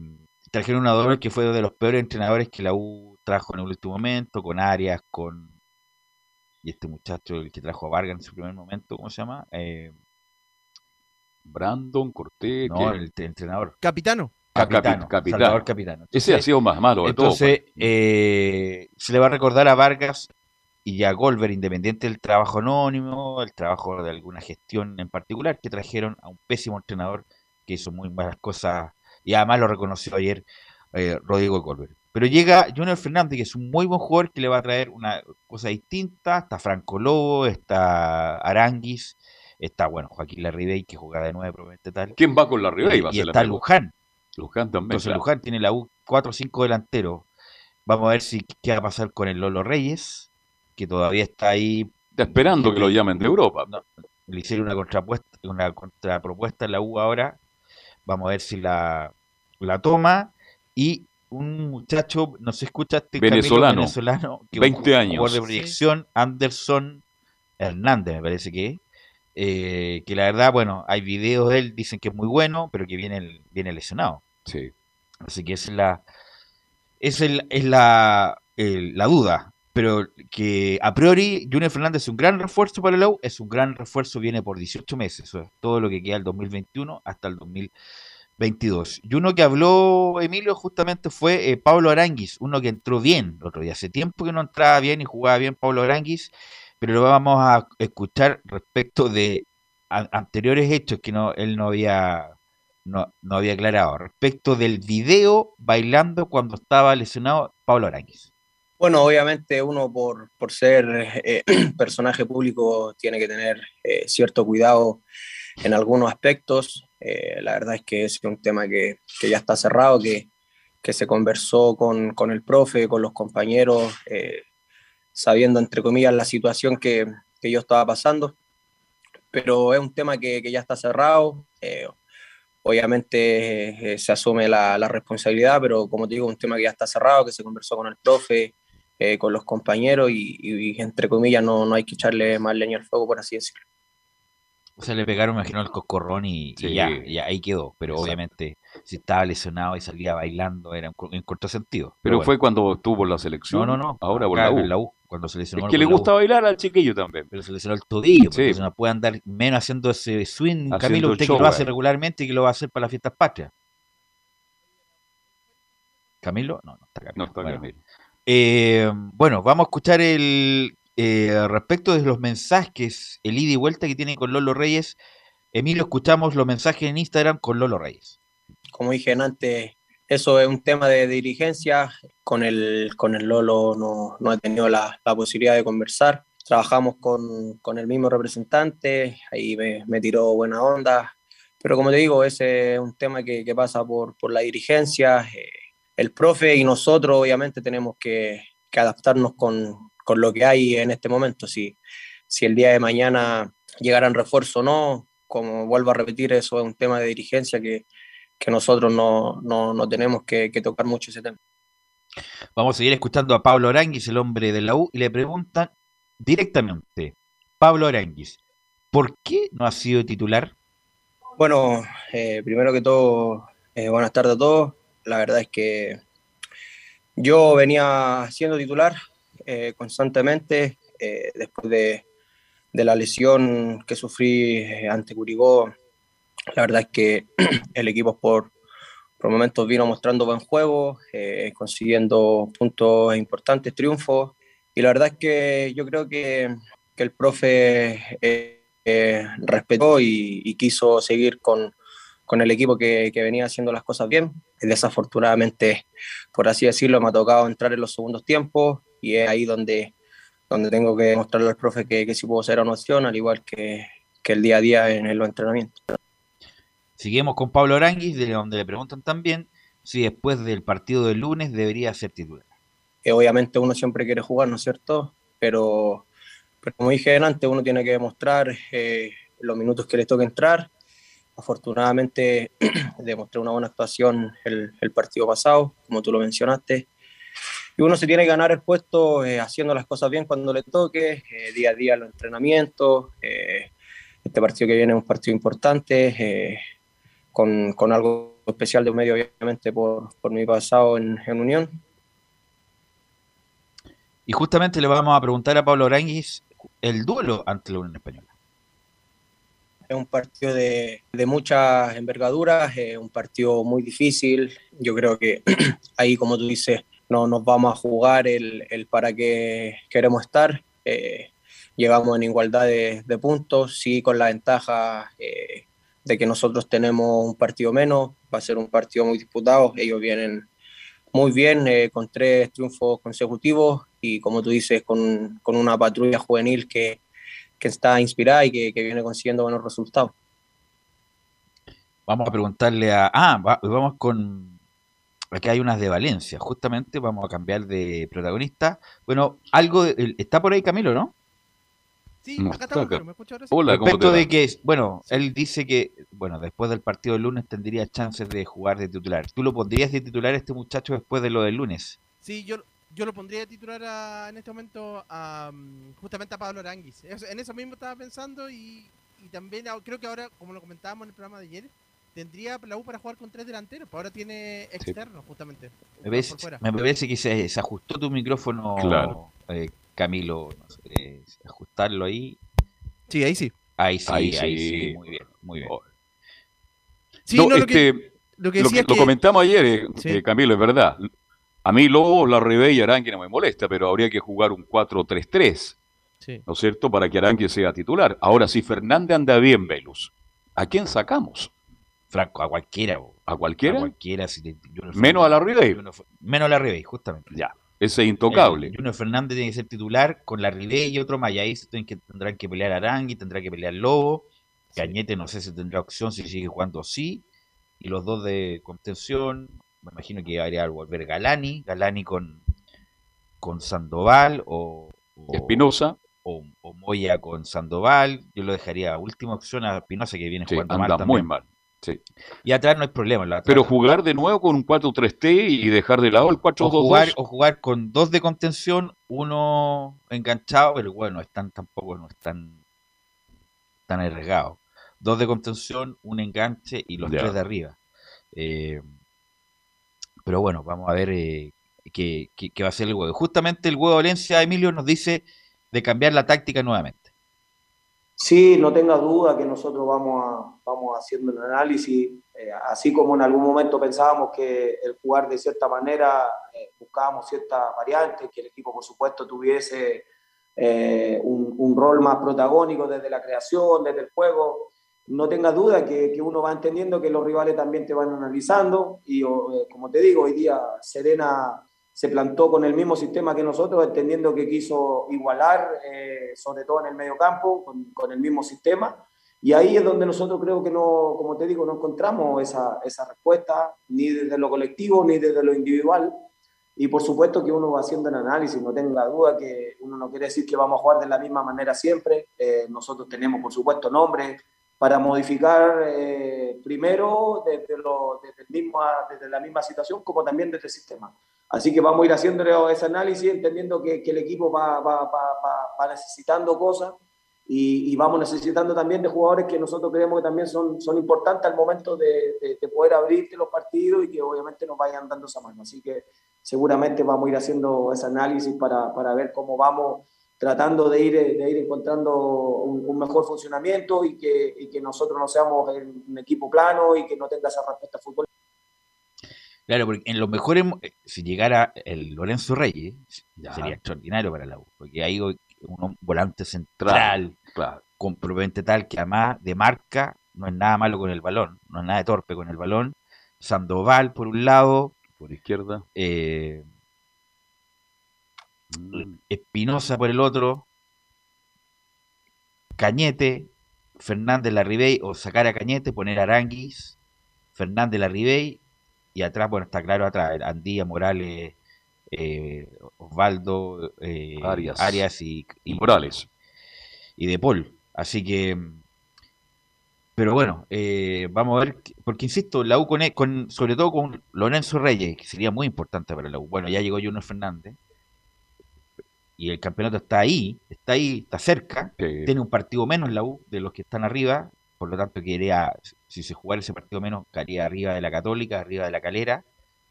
trajeron un Dudamel que fue de los peores entrenadores que la U trajo en el último momento, con Arias, con... Y este muchacho, el que trajo a Vargas en su primer momento, ¿cómo se llama? Eh, Brandon Cortés. no, que- el, el entrenador. Capitano. Ah, capi- Capitano, capitán. Salvador Capitano. Ese ha sido más malo de todo. Entonces, pues. eh, se le va a recordar a Vargas y a Golver, independiente del trabajo anónimo, el trabajo de alguna gestión en particular, que trajeron a un pésimo entrenador que hizo muy malas cosas y además lo reconoció ayer eh, Rodrigo Golver. Pero llega Junior Fernández, que es un muy buen jugador que le va a traer una cosa distinta. Está Franco Lobo, está Aranguis, está, bueno, Joaquín Larribey, que juega de nueve, probablemente tal. ¿Quién va con la Ribey? Va a Y ser está. Luján. Luján también. Entonces claro. Luján tiene la U 4 o 5 delanteros. Vamos a ver si qué va a pasar con el Lolo Reyes, que todavía está ahí. Está esperando que lo llamen de Europa. No, le hicieron una contrapuesta, una contrapropuesta en la U ahora. Vamos a ver si la, la toma. Y un muchacho, no se escucha este venezolano, venezolano que 20 un años. jugador de proyección, Anderson Hernández, me parece que eh, que la verdad, bueno, hay videos de él, dicen que es muy bueno, pero que viene, viene lesionado. Sí. Así que esa es la, es, el, es la, la duda. Pero que a priori Junior Fernández es un gran refuerzo para el U, es un gran refuerzo, viene por 18 meses, eso es todo lo que queda el 2021 hasta el 2022. Y uno que habló Emilio justamente fue eh, Pablo Aranguis, uno que entró bien el otro día. Hace tiempo que no entraba bien y jugaba bien Pablo Aranguis pero lo vamos a escuchar respecto de anteriores hechos que no él no había no, no, había aclarado respecto del video bailando cuando estaba lesionado Pablo Aranguis. Bueno, obviamente uno por, por ser eh, *clears throat* personaje público tiene que tener eh, cierto cuidado en algunos aspectos. Eh, la verdad es que es un tema que, que ya está cerrado, que, que se conversó con, con, el profe, con los compañeros, sabiendo, entre comillas, la situación que, que yo estaba pasando. Pero es un tema que, que ya está cerrado. Eh, obviamente eh, se asume la, la, responsabilidad, pero como te digo, un tema que ya está cerrado, que se conversó con el profe, eh, con los compañeros y, y, entre comillas, no, no hay que echarle más leña al fuego, por así decirlo. O sea, le pegaron, imagino, el coscorrón y, y ya, ya, ahí quedó. Pero Exacto. obviamente, si estaba lesionado y salía bailando, era en, en corto sentido. Pero, pero bueno. fue cuando estuvo la selección. No, no, no. Ahora por la U. la U. Cuando se lesionó es que le gusta bailar al chiquillo también. Pero se lesionó el tobillo. Sí. no puede andar menos haciendo ese swing. Haciendo Camilo, usted show, que lo hace regularmente y que lo va a hacer para las fiestas patrias. ¿Camilo? No, no está Camilo. No está bueno. Camilo. Eh, bueno, vamos a escuchar el eh, respecto de los mensajes, el ida y vuelta que tiene con Lolo Reyes. Emilio, escuchamos los mensajes en Instagram con Lolo Reyes. Como dije antes, eso es un tema de dirigencia. Con el, con el Lolo no, no he tenido la, la, posibilidad de conversar. Trabajamos con, con el mismo representante, ahí me, me, tiró buena onda. Pero como te digo, ese es un tema que, que pasa por, por la dirigencia. Eh, el profe y nosotros obviamente tenemos que, que adaptarnos con, con, lo que hay en este momento. Si, si el día de mañana llegaran refuerzo o no, como vuelvo a repetir, eso es un tema de dirigencia que, que nosotros no, no, no tenemos que, que, tocar mucho ese tema. Vamos a seguir escuchando a Pablo Aranguis, el hombre de la U, y le preguntan directamente, Pablo Aranguis, ¿por qué no ha sido titular? Bueno, eh, primero que todo, eh, buenas tardes a todos. La verdad es que yo venía siendo titular eh, constantemente después de, de la lesión que sufrí ante Curicó, la verdad es que *clears throat* el equipo por, por momentos vino mostrando buen juego, eh, consiguiendo puntos importantes, triunfos, y la verdad es que yo creo que, que el profe eh, eh, respetó y, quiso seguir con, con el equipo que, venía haciendo las cosas bien. Desafortunadamente, por así decirlo, me ha tocado entrar en los segundos tiempos y es ahí donde donde tengo que mostrarle al profe que, que sí puedo ser una opción, al igual que, que, el día a día en el entrenamiento. Seguimos con Pablo Aranguis, de donde le preguntan también si después del partido del lunes debería ser titular. Eh, obviamente uno siempre quiere jugar, ¿no es cierto? Pero, pero como dije antes, uno tiene que demostrar eh, los minutos que le toca entrar. Afortunadamente *clears throat* demostré una buena actuación el, el partido pasado, como tú lo mencionaste y uno se tiene que ganar el puesto eh, haciendo las cosas bien cuando le toque, eh, día a día los entrenamientos. Eh, este partido que viene es un partido importante, con, con, algo especial de medio, obviamente, por, por mi pasado en, en, Unión. Y justamente le vamos a preguntar a Pablo Aranguis el duelo ante la Unión Española. Es un partido de, de muchas envergaduras, un partido muy difícil. Yo creo que *clears throat* ahí, como tú dices, no nos vamos a jugar el, el para qué queremos estar. Eh, llegamos en igualdad de, puntos, sí con la ventaja eh, de que nosotros tenemos un partido menos, va a ser un partido muy disputado, ellos vienen muy bien eh, con tres triunfos consecutivos y como tú dices, con una patrulla juvenil que, que está inspirada y que, que, viene consiguiendo buenos resultados. Vamos a preguntarle a... Ah, va, vamos con Aquí hay unas de Valencia, justamente vamos a cambiar de protagonista. Bueno, algo, está por ahí Camilo, ¿no? Sí, acá estamos, está acá. ¿me escucha ahora sí? Hola, ¿cómo te Respecto de que, bueno, él dice que, bueno, después del partido del lunes tendría chances de jugar de titular. ¿Tú lo pondrías de titular a este muchacho después de lo del lunes? Sí, yo, yo lo pondría de titular a- en este momento a, mm, justamente a Pablo Aranguis. En eso mismo estaba pensando y, y también creo que ahora, como lo comentábamos en el programa de ayer, tendría la U para jugar con tres delanteros. pues Ahora tiene externos, justamente. Me por parece, fuera. me parece que se, se ajustó tu micrófono, Claro. eh, Camilo. no sé, eh, ajustarlo ahí. Sí, ahí sí. Ahí sí, Ahí ahí sí. sí, muy bien, muy bien. Sí, No, no, lo este, que, lo que lo, decía que- es lo que- comentamos ayer, eh, Sí. eh, Camilo, es verdad. A mí Lobo, la y Arangui no me molesta, pero habría que jugar un 4-3-3, Sí. ¿no es cierto? Para que Arangui sea titular. Ahora, si Fernández anda bien, Velus, ¿a quién sacamos? Franco, a cualquiera. ¿A cualquiera? A cualquiera. si te- Junior Menos a la Fernández- Ribey. Junior Fer- Menos a la Ribey, justamente. Ya, ese es intocable. Eh, Junior Fernández tiene que ser titular con la Ribey y otro más. Y ahí se tienen que, tendrán que pelear Arangui, tendrá que pelear Lobo. Cañete no sé si tendrá opción, si sigue jugando sí. Y los dos de contención, me imagino que habría volver Galani, Galani con, con Sandoval o, o- Espinosa. o, o Moya con Sandoval. Yo lo dejaría última opción a Espinosa que viene Sí, jugando mal anda muy mal. sí. Y atrás no hay problema. Pero jugar de nuevo con un 4-3-T y dejar de lado el o 4-2-2. jugar, o jugar con dos de contención, uno enganchado, pero bueno, están tampoco no están tan arriesgados. Dos de contención, un enganche y los Ya. tres de arriba. Eh, pero bueno, vamos a ver eh, qué, va a ser el huevo. Justamente el huevo de Valencia, Emilio, nos dice de cambiar la táctica nuevamente. Sí, no tenga duda que nosotros vamos, a, vamos haciendo un análisis, eh, así como en algún momento pensábamos que el jugar de cierta manera, eh, buscábamos ciertas variantes, que el equipo por supuesto tuviese un, un rol más protagónico desde la creación, desde el juego. No tenga duda que, que uno va entendiendo que los rivales también te van analizando y eh, como te digo, hoy día Serena se plantó con el mismo sistema que nosotros, entendiendo que quiso igualar, eh, sobre todo en el medio campo, con, con el mismo sistema. Y ahí es donde nosotros creo que no, como te digo, no encontramos esa, esa respuesta, ni desde lo colectivo, ni desde lo individual. Y por supuesto que uno va haciendo el análisis, no tenga duda que uno no quiere decir que vamos a jugar de la misma manera siempre. Eh, nosotros tenemos, por supuesto, nombres para modificar eh, primero desde, lo, mismo, la misma situación como también desde el sistema. Así que vamos a ir haciendo ese análisis, entendiendo que, el equipo va, necesitando cosas y, vamos necesitando también de jugadores que nosotros creemos que también son, importantes al momento de, de, de, poder abrirte los partidos y que obviamente nos vayan dando esa mano. Así que seguramente vamos a ir haciendo ese análisis para ver cómo vamos tratando de ir, de ir encontrando un, un mejor funcionamiento y que, y que nosotros no seamos un equipo plano y que no tenga esa respuesta fútbol. Claro, porque en los mejores, si llegara el Lorenzo Reyes, ya. sería extraordinario para la U, porque hay un volante central, claro. compromete tal que además de marca, no es nada malo con el balón, no es nada de torpe con el balón. Sandoval por un lado, por izquierda, eh, Espinosa por el otro, Cañete, Fernández Larribey, o sacar a Cañete, poner a Aranguis, Fernández Larribey, y atrás, bueno, está claro atrás, Andía, Morales, eh, Osvaldo, eh, Arias, Arias y, y, Morales. Y De Paul. Así que, pero bueno, eh, vamos a ver, porque insisto, la U con, con, sobre todo con Lorenzo Reyes, que sería muy importante para la U. Bueno, ya llegó Junior Fernández, y el campeonato está ahí, está ahí, está cerca, sí. tiene un partido menos la U de los que están arriba, por lo tanto quedaría, si se jugara ese partido menos, quedaría arriba de la Católica, arriba de la Calera,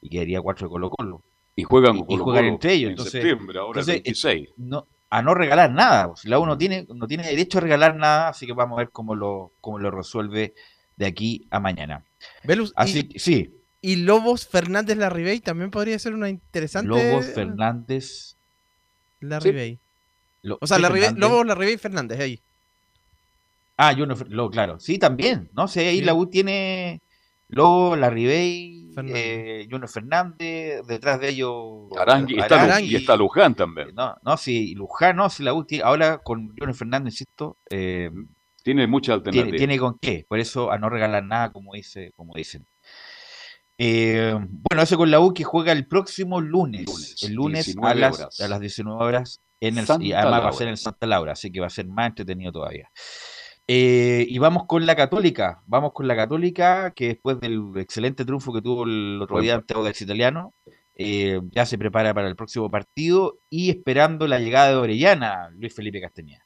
y quedaría cuatro de Colo Colo. Y juegan, y, Colo -Colo y juegan entre ellos. En entonces, septiembre, ahora entonces, 26. No, a no regalar nada. Pues, la U no tiene, no tiene derecho a regalar nada, así que vamos a ver cómo lo, cómo lo resuelve de aquí a mañana. Velus, así y, sí. Y Lobos Fernández Larribey también podría ser una interesante. Lobos Fernández Larribey. Sí. Lo, o sea, Larribey, Lobos Larribey Fernández, ahí. Ah, yo no, lo, claro. Sí, también, ¿no? sé, ahí sí. la U tiene Lobo, Larribey, eh, Juno Fernández, detrás de ellos Arangui, está Arangui. y está Luján también. No, no, sí, Luján, no, si la U tiene, ahora con Juno Fernández, insisto, eh, tiene mucha alternativa. Tiene, tiene, con qué, por eso a no regalar nada, como dice, como dicen. Eh, bueno, eso con la U que juega el próximo lunes. el lunes a 19 las, horas. a las 19 horas en el, Santa y además va a ser en Santa Laura, así que va a ser más entretenido todavía. Eh, y vamos con la Católica. Vamos con la Católica que después del excelente triunfo que tuvo el otro día ante Audax Italiano, eh, ya se prepara para el próximo partido y esperando la llegada de Orellana, Luis Felipe Castañeda.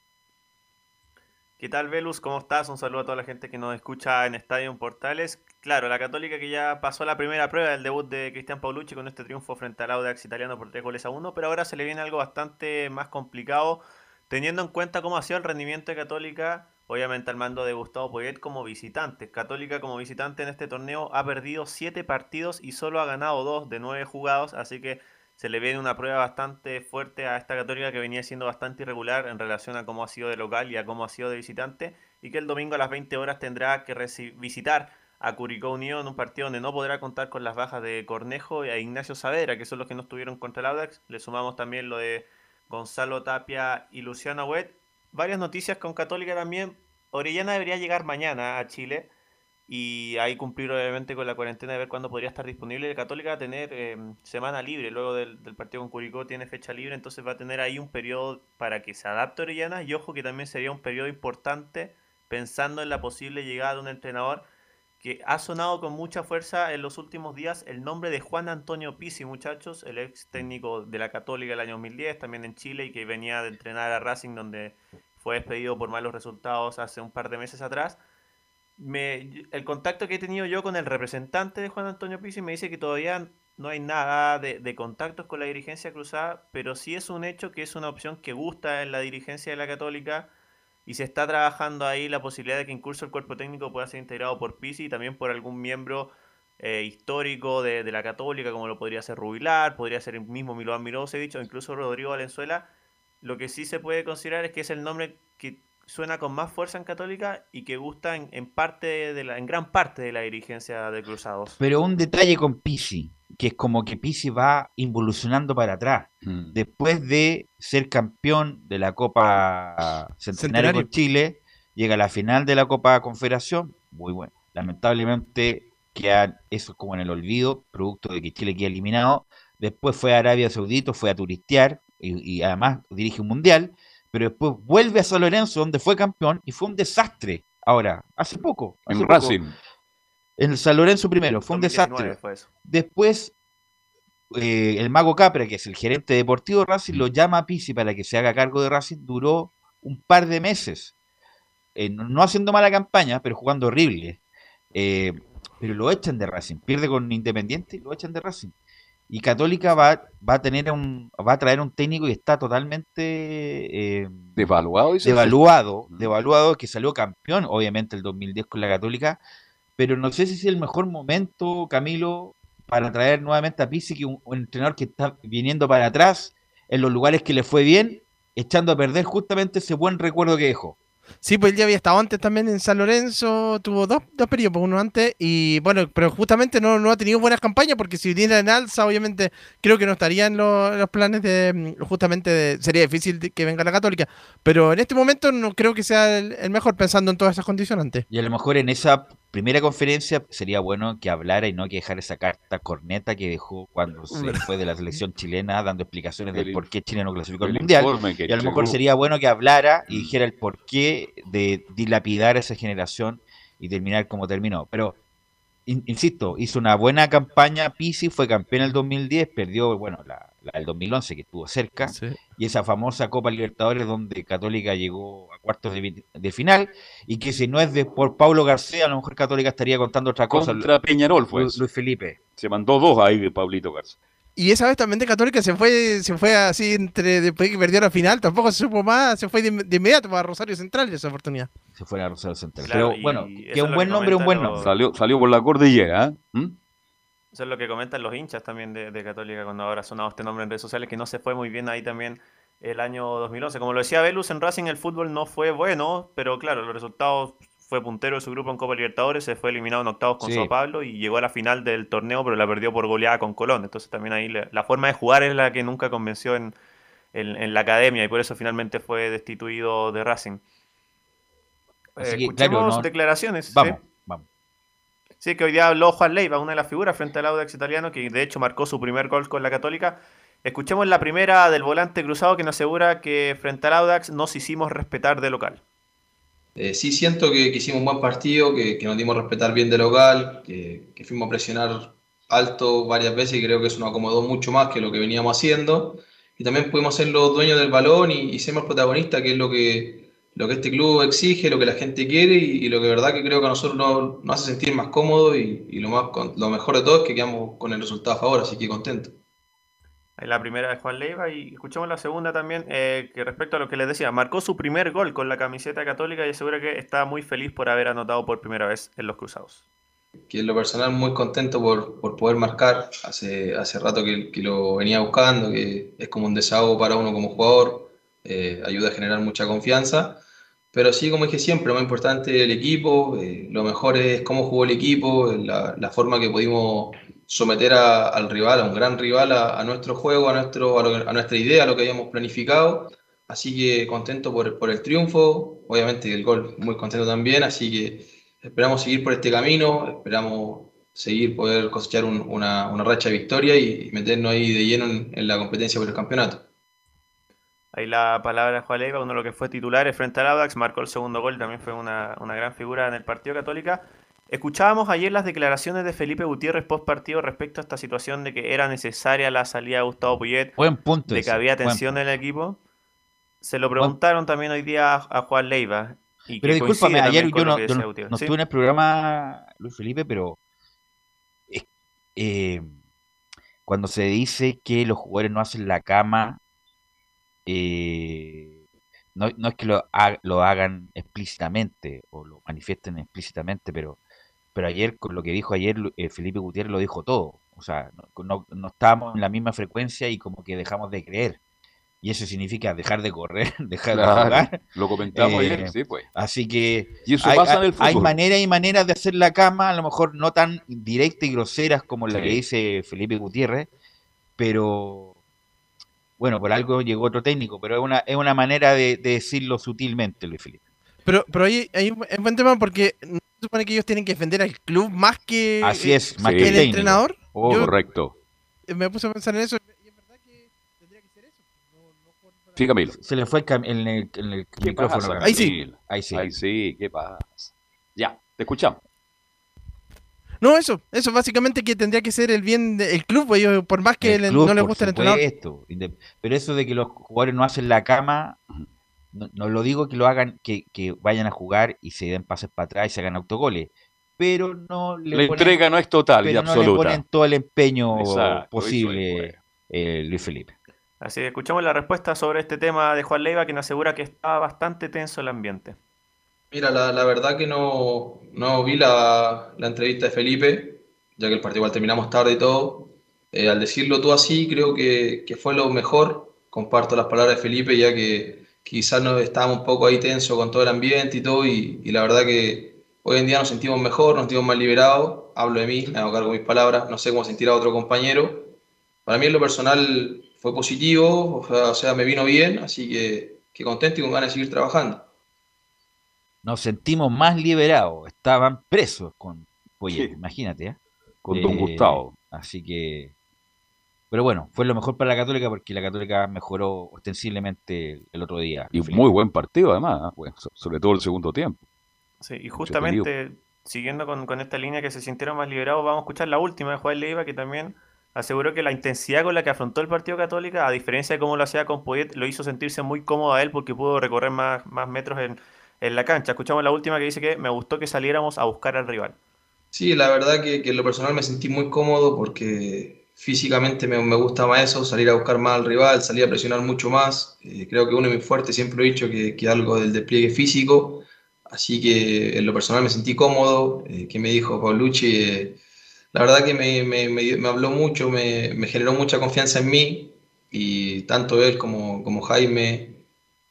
¿Qué tal, Velus? ¿Cómo estás? Un saludo a toda la gente que nos escucha en Estadio Portales. Claro, la Católica que ya pasó la primera prueba del debut de Cristian Paulucci con este triunfo frente al Audax italiano por 3 goles a 1, pero ahora se le viene algo bastante más complicado, teniendo en cuenta cómo ha sido el rendimiento de Católica, obviamente al mando de Gustavo Poyet como visitante. Católica como visitante en este torneo ha perdido 7 partidos y solo ha ganado 2 de 9 jugados, así que se le viene una prueba bastante fuerte a esta Católica que venía siendo bastante irregular en relación a cómo ha sido de local y a cómo ha sido de visitante y que el domingo a las 20 horas tendrá que visitar a Curicó Unido en un partido donde no podrá contar con las bajas de Cornejo y a Ignacio Saavedra, que son los que no estuvieron contra el Audax. Le sumamos también lo de Gonzalo Tapia y Luciano Huet. Varias noticias con Católica también. Orellana debería llegar mañana a Chile y ahí cumplir obviamente con la cuarentena de ver cuándo podría estar disponible. Católica va a tener eh, semana libre, luego del, del partido con Curicó tiene fecha libre, entonces va a tener ahí un periodo para que se adapte Orellana y ojo que también sería un periodo importante pensando en la posible llegada de un entrenador que ha sonado con mucha fuerza en los últimos días el nombre de Juan Antonio Pizzi, muchachos, el ex técnico de la Católica el año 2010, también en Chile y que venía de entrenar a Racing donde fue despedido por malos resultados hace un par de meses atrás me, el contacto que he tenido yo con el representante de Juan Antonio Pizzi me dice que todavía no hay nada de, contactos con la dirigencia cruzada, pero sí es un hecho que es una opción que gusta en la dirigencia de la Católica y se está trabajando ahí la posibilidad de que incluso el cuerpo técnico pueda ser integrado por Pizzi y también por algún miembro eh, histórico de, de la Católica, como lo podría ser Rubilar, podría ser el mismo Milovan Milosevic o incluso Rodrigo Valenzuela. Lo que sí se puede considerar es que es el nombre que suena con más fuerza en Católica y que gusta en, en parte de la, en gran parte de la dirigencia de Cruzados. Pero un detalle con Pisi, que es como que Pisi va involucionando para atrás. Mm. Después de ser campeón de la Copa Centenario, Centenario. con Chile, llega a la final de la Copa Confederación, muy bueno. Lamentablemente queda eso como en el olvido, producto de que Chile queda eliminado. Después fue a Arabia Saudita, fue a turistear y, y además dirige un mundial, pero después vuelve a San Lorenzo donde fue campeón y fue un desastre. Ahora, hace poco. hace En poco. Racing. En el San Lorenzo primero, fue un 2019 desastre. fue. Después, eh, el Mago Capra, que es el gerente deportivo de Racing, lo llama a Pizzi para que se haga cargo de Racing. Duró un par de meses. Eh, no no haciendo mala campaña, pero jugando horrible. Eh, pero lo echan de Racing. Pierde con Independiente y lo echan de Racing. Y Católica va, va a tener un, va a traer un técnico que está totalmente eh, Devaluado, dice. devaluado, devaluado, que salió campeón, obviamente, el 2010 con la Católica, pero no sé si es el mejor momento, Camilo, para traer nuevamente a Pizzi, que un, un entrenador que está viniendo para atrás en los lugares que le fue bien, echando a perder justamente ese buen recuerdo que dejó. Sí, pues él ya había estado antes también en San Lorenzo, tuvo dos, dos periodos, pues, uno antes, y bueno, pero justamente no, no ha tenido buenas campañas, porque si viniera en alza, obviamente creo que no estaría en lo- los planes de, mm, justamente, de- sería difícil que venga la Católica, pero en este momento no creo que sea el, el mejor pensando en todas esas condicionantes. Y a lo mejor en esa primera conferencia sería bueno que hablara y no que dejara esa carta corneta que dejó cuando se fue de la selección chilena dando explicaciones del El- por qué Chile no clasificó al el Mundial. Y a lo mejor sería bueno que hablara y dijera el porqué de dilapidar a esa generación y terminar como terminó. Pero, in- insisto, hizo una buena campaña Pisi, fue campeón en el 2010, perdió, bueno, la, la del 2011 que estuvo cerca, y esa famosa Copa Libertadores donde Católica llegó a cuartos de, final, y que si no es de por Paulo García, a lo mejor Católica estaría contando otra cosa. Contra Peñarol fue. Luis Felipe. Se mandó dos ahí de Pablito Garza. Y esa vez también de Católica se fue, se fue así entre después que perdió la final, tampoco se supo más, se fue de, de inmediato para Rosario Central esa oportunidad. Se fue a Rosario Central. Claro, Pero bueno, y que un buen que nombre, un buen nombre. Salió, salió por la cordillera, ¿eh? ¿Mm? Eso es lo que comentan los hinchas también de, de Católica cuando ahora ha sonado este nombre en redes sociales, que no se fue muy bien ahí también el año 2011. Como lo decía Velus, en Racing el fútbol no fue bueno, pero claro, los resultados fue puntero de su grupo en Copa Libertadores, se fue eliminado en octavos con Sí. Sao Paulo y llegó a la final del torneo, pero la perdió por goleada con Colón. Entonces también ahí la, la forma de jugar es la que nunca convenció en, en- en la academia y por eso finalmente fue destituido de Racing. Así que, escuchemos claro, no- declaraciones. ¿sí? Vamos, vamos. Sí, que hoy día habló Juan Leiva, una de las figuras frente al Audax italiano, que de hecho marcó su primer gol con la Católica. Escuchemos la primera del volante cruzado que nos asegura que frente al Audax nos hicimos respetar de local. Eh, sí siento que, hicimos un buen partido, que, nos dimos respetar bien de local, que, fuimos a presionar alto varias veces y creo que eso nos acomodó mucho más que lo que veníamos haciendo. Y también pudimos ser los dueños del balón y, y ser más protagonistas, que es lo que, lo que este club exige, lo que la gente quiere y, lo que verdad que creo que a nosotros nos, hace sentir más cómodos y, lo, más, lo mejor de todo es que quedamos con el resultado a favor, así que contento. La primera de Juan Leiva y escuchamos la segunda también, eh, que respecto a lo que les decía, marcó su primer gol con la camiseta católica y asegura que está muy feliz por haber anotado por primera vez en los cruzados. Que en lo personal muy contento por, por poder marcar, hace, hace rato que, que, lo venía buscando, que es como un desahogo para uno como jugador, eh, ayuda a generar mucha confianza pero sí, como dije siempre, lo más importante es el equipo, eh, lo mejor es cómo jugó el equipo, la, la forma que pudimos someter a, al rival, a un gran rival, a, nuestro juego, a, nuestro, a, nuestra idea, a lo que habíamos planificado. Así que contento por, por el triunfo, obviamente el gol muy contento también, así que esperamos seguir por este camino, esperamos seguir poder cosechar una, una, racha de victoria y, meternos ahí de lleno en la competencia por el campeonato. Ahí la palabra de Juan Leiva, uno de los que fue titular frente al Audax, marcó el segundo gol, también fue una, gran figura en el partido Católica. Escuchábamos ayer las declaraciones de Felipe Gutiérrez post partido respecto a esta situación de que era necesaria la salida de Gustavo Puyet, buen punto de que había tensión en el equipo. Se lo preguntaron también hoy día a, Juan Leiva. pero discúlpame, ayer yo no, estuve en el programa, Luis Felipe, pero eh, cuando se dice que los jugadores no hacen la cama eh, no, no, es que lo, lo, hagan explícitamente o lo manifiesten explícitamente, pero, pero ayer, con lo que dijo ayer, eh, Felipe Gutiérrez lo dijo todo. O sea, no, no, estábamos en la misma frecuencia y como que dejamos de creer. Y eso significa dejar de correr, *laughs* dejar de jugar. Lo comentamos ayer, eh, sí, pues. Así que hay, hay maneras y maneras de hacer la cama, a lo mejor no tan directas y groseras como la que dice Felipe Gutiérrez, pero bueno, por algo llegó otro técnico, pero es una, es una manera de, decirlo sutilmente, Luis Felipe. Pero, pero ahí hay un buen tema porque no se supone que ellos tienen que defender al club más que, Así es, más que el, entrenador. Oh, correcto. Me puse a pensar en eso y es verdad que tendría que ser eso. sí, Camilo. Se le fue el, el, el micrófono. ahí sí. Ahí sí. Ahí sí, ¿qué pasa? Ya, te escuchamos. No, eso, eso básicamente que tendría que ser el bien del club, pues, por más que no le guste el entrenador. Pero eso de que los jugadores no hacen la cama, no, lo digo que lo hagan, que, vayan a jugar y se den pases para atrás y se hagan autogoles. Pero no le La entrega no es total y absoluta. No le ponen todo el empeño posible, eh, Luis Felipe. Así que escuchamos la respuesta sobre este tema de Juan Leiva, que nos asegura que está bastante tenso el ambiente. Mira, la, verdad que no, no vi la, entrevista de Felipe, ya que el partido igual terminamos tarde y todo. Eh, al decirlo tú así, creo que, fue lo mejor. Comparto las palabras de Felipe, ya que quizás nos estábamos un poco ahí tenso con todo el ambiente y todo, y, la verdad que hoy en día nos sentimos mejor, nos sentimos más liberados. Hablo de mí, me hago cargo de mis palabras, no sé cómo sentir a otro compañero. Para mí en lo personal fue positivo, o sea, me vino bien, así que, que contento y con ganas de seguir trabajando nos sentimos más liberados. Estaban presos con Poyet, imagínate. ¿eh? Con Don Gustavo. Así que. Pero bueno, fue lo mejor para la Católica porque la Católica mejoró ostensiblemente el otro día. Y muy buen partido además, ¿eh? sobre todo el segundo tiempo. Sí, y justamente siguiendo con, con, esta línea que se sintieron más liberados, vamos a escuchar la última de Juan Leiva que también aseguró que la intensidad con la que afrontó el partido Católica, a diferencia de cómo lo hacía con Poyet, lo hizo sentirse muy cómodo a él porque pudo recorrer más, más metros en, en la cancha. Escuchamos la última que dice que me gustó que saliéramos a buscar al rival. Sí, la verdad que, en lo personal me sentí muy cómodo porque físicamente me, me, gusta más eso, salir a buscar más al rival, salir a presionar mucho más. Eh, creo que uno de mis fuertes, siempre he dicho que, que, algo del despliegue físico. Así que en lo personal me sentí cómodo. Eh, que me dijo Paulucci? Eh, la verdad que me, me, me habló mucho, me, generó mucha confianza en mí. Y tanto él como, como Jaime,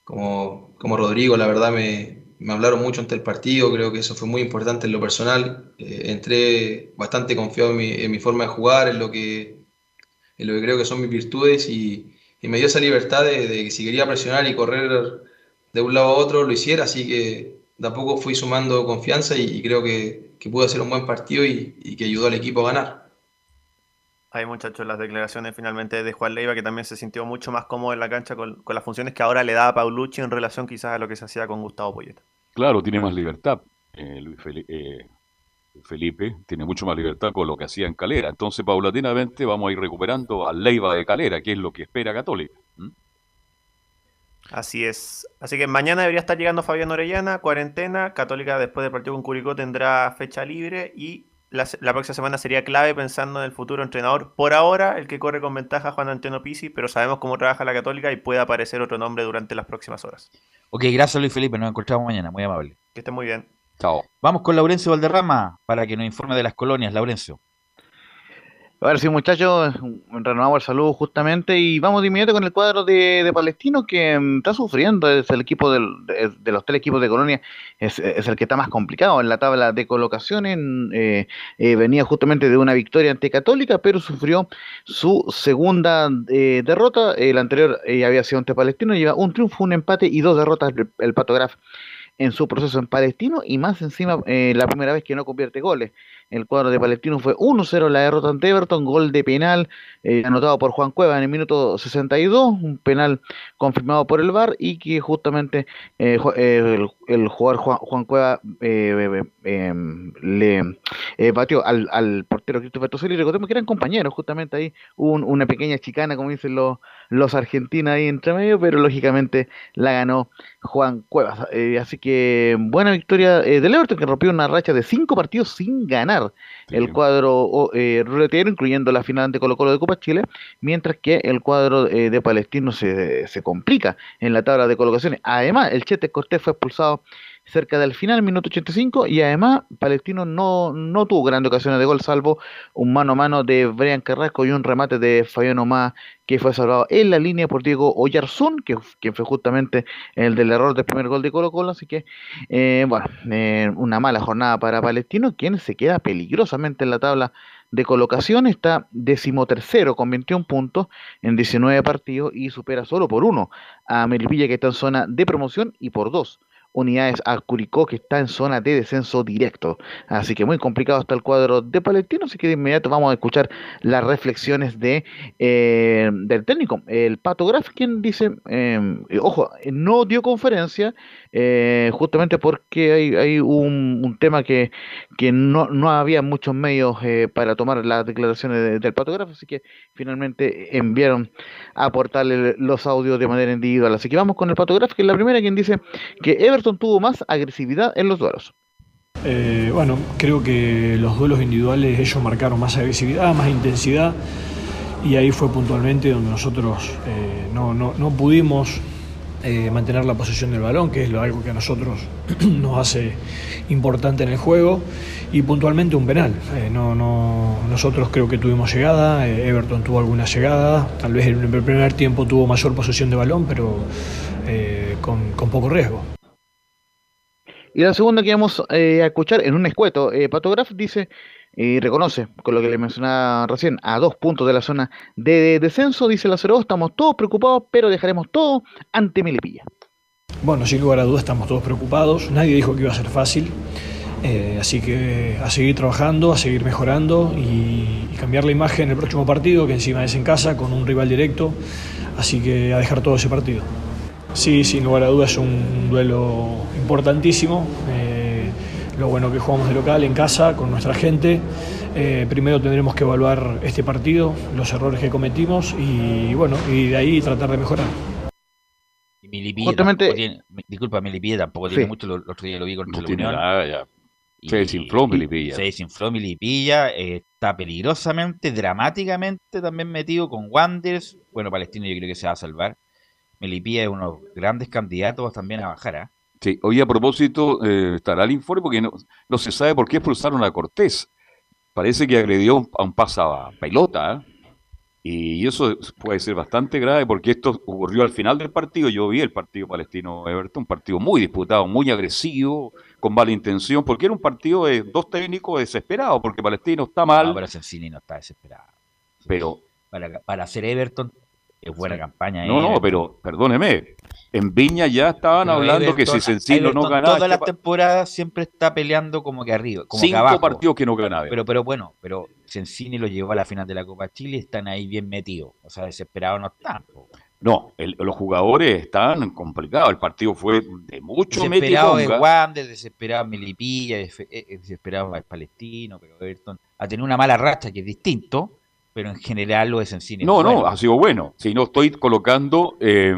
como, como Rodrigo, la verdad me, me hablaron mucho ante el partido, creo que eso fue muy importante en lo personal. Eh, entré bastante confiado en mi, forma de jugar, en lo, que, en lo que creo que son mis virtudes y, y me dio esa libertad de, que si quería presionar y correr de un lado a otro lo hiciera, así que de a poco fui sumando confianza y, creo que, que, pude hacer un buen partido y, que ayudó al equipo a ganar. Hay muchachos las declaraciones finalmente de Juan Leiva que también se sintió mucho más cómodo en la cancha con, las funciones que ahora le da a Paulucci en relación quizás a lo que se hacía con Gustavo Poyeta. Claro, tiene más libertad. Eh, Luis eh, Felipe, tiene mucho más libertad con lo que hacía en Calera. Entonces, paulatinamente vamos a ir recuperando a Leiva de Calera, que es lo que espera Católica. Así es. Así que mañana debería estar llegando Fabián Orellana, cuarentena. Católica después del partido con Curicó tendrá fecha libre y la, próxima semana sería clave pensando en el futuro entrenador. Por ahora, el que corre con ventaja Juan Antonio Pisi, pero sabemos cómo trabaja la Católica y puede aparecer otro nombre durante las próximas horas. Ok, gracias Luis Felipe, nos encontramos mañana, muy amable. Que esté muy bien. Chao. Vamos con Laurencio Valderrama para que nos informe de las colonias, Laurencio. A ver, sí, muchachos, renovamos el saludo justamente y vamos de inmediato con el cuadro de, Palestino que mm, está sufriendo. Es el equipo de, los tres equipos de Colonia, es, el que está más complicado en la tabla de colocaciones. Eh, eh, venía justamente de una victoria ante Católica, pero sufrió su segunda eh, derrota. El anterior había sido ante Palestino, lleva un triunfo, un empate y dos derrotas el, el Patograf en su proceso en Palestino y más encima la primera vez que no convierte goles. El cuadro de Palestino fue 1-0 la derrota ante Everton, gol de penal eh, anotado por Juan Cueva en el minuto 62, un penal confirmado por el VAR y que justamente eh, el, jugador Juan, Cueva eh, em, le batió al, al portero Christopher Toselli. Recordemos que eran compañeros, justamente ahí una pequeña chicana, como dicen los, los argentinos ahí entre medio, pero lógicamente la ganó Juan Cuevas. así que buena victoria del Everton que rompió una racha de cinco partidos sin ganar el cuadro eh, ruletero, incluyendo la final de Colo Colo de Copa Chile, mientras que el cuadro eh, de Palestino se, se complica en la tabla de colocaciones. Además, el Chete Cortés fue expulsado cerca del final, minuto 85, y además Palestino no, no tuvo grandes ocasiones de gol, salvo un mano a mano de Brian Carrasco y un remate de Fabián Omar que fue salvado en la línea por Diego Oyarzún, que, fue justamente el del error del primer gol de Colo Colo, así que, eh, bueno, eh, una mala jornada para Palestino, quien se queda peligrosamente en la tabla de colocación, está decimotercero con 21 puntos en 19 partidos y supera solo por uno a Melipilla que está en zona de promoción y por dos unidades a Curicó, que está en zona de descenso directo. Así que muy complicado está el cuadro de Palestino, así que de inmediato vamos a escuchar las reflexiones de eh, del técnico, el Pato quien dice, eh, ojo, no dio conferencia, eh, justamente porque hay, hay un, tema que, que no, no, había muchos medios para tomar las declaraciones del patógrafo, así que finalmente enviaron a aportarle los audios de manera individual. Así que vamos con el patógrafo, que es la primera quien dice que Everton tuvo más agresividad en los duelos. Eh, bueno, creo que los duelos individuales ellos marcaron más agresividad, más intensidad y ahí fue puntualmente donde nosotros no, no, no pudimos eh, mantener la posesión del balón, que es algo que a nosotros *clears throat* nos hace importante en el juego, y puntualmente un penal. Eh, no, no, nosotros creo que tuvimos llegada, eh, Everton tuvo alguna llegada, tal vez en el primer tiempo tuvo mayor posesión de balón, pero con, con, poco riesgo. Y la segunda que vamos a escuchar en un escueto, Patograf dice y reconoce, con lo que le mencionaba recién, a dos puntos de la zona de descenso, dice la 02, estamos todos preocupados, pero dejaremos todo ante Melipilla. Bueno, sin lugar a dudas estamos todos preocupados, nadie dijo que iba a ser fácil, eh, así que a seguir trabajando, a seguir mejorando y, cambiar la imagen en el próximo partido, que encima es en casa, con un rival directo, así que a dejar todo ese partido. Sí, sin lugar a dudas es un duelo importantísimo. Eh, lo bueno que jugamos de local en casa con nuestra gente. Eh, primero tendremos que evaluar este partido, los errores que cometimos y bueno, y de ahí tratar de mejorar. Y Justamente... tiene, disculpa, Milipilla tampoco tiene mucho, el otro día lo vi contra no la Unión. Se desinfló Milipilla. Se desinfló Milipilla, eh, está peligrosamente, dramáticamente también metido con Wanders. Bueno, Palestino yo creo que se va a salvar. Melipilla es uno de los grandes candidatos también a bajar. ¿eh? Sí, hoy a propósito eh, estará el informe porque no, no, se sabe por qué expulsaron a Cortés. Parece que agredió a un pasaba pelota. ¿eh? Y eso puede ser bastante grave porque esto ocurrió al final del partido. Yo vi el partido palestino-Everton, un partido muy disputado, muy agresivo, con mala intención, porque era un partido de dos técnicos desesperados, porque Palestino está mal. No, pero Sensini no está desesperado. Pero para, para hacer Everton es buena campaña. No, no, pero perdóneme. En Viña ya estaban hablando que si Sencillo no ganaba. Todas las temporadas siempre está peleando como que arriba. Como cinco que abajo. partidos que no ganaba. Pero, pero bueno, pero Sencini lo llevó a la final de la Copa Chile y están ahí bien metidos. O sea, desesperados no están. No, el, los jugadores están complicados. El partido fue de mucho Desesperado de Wander, desesperado Melipilla, eh, desesperado el Palestino, pero Everton ha tenido una mala racha que es distinto, pero en general lo de Sencini. No, no, ha sido bueno. Si no estoy colocando eh,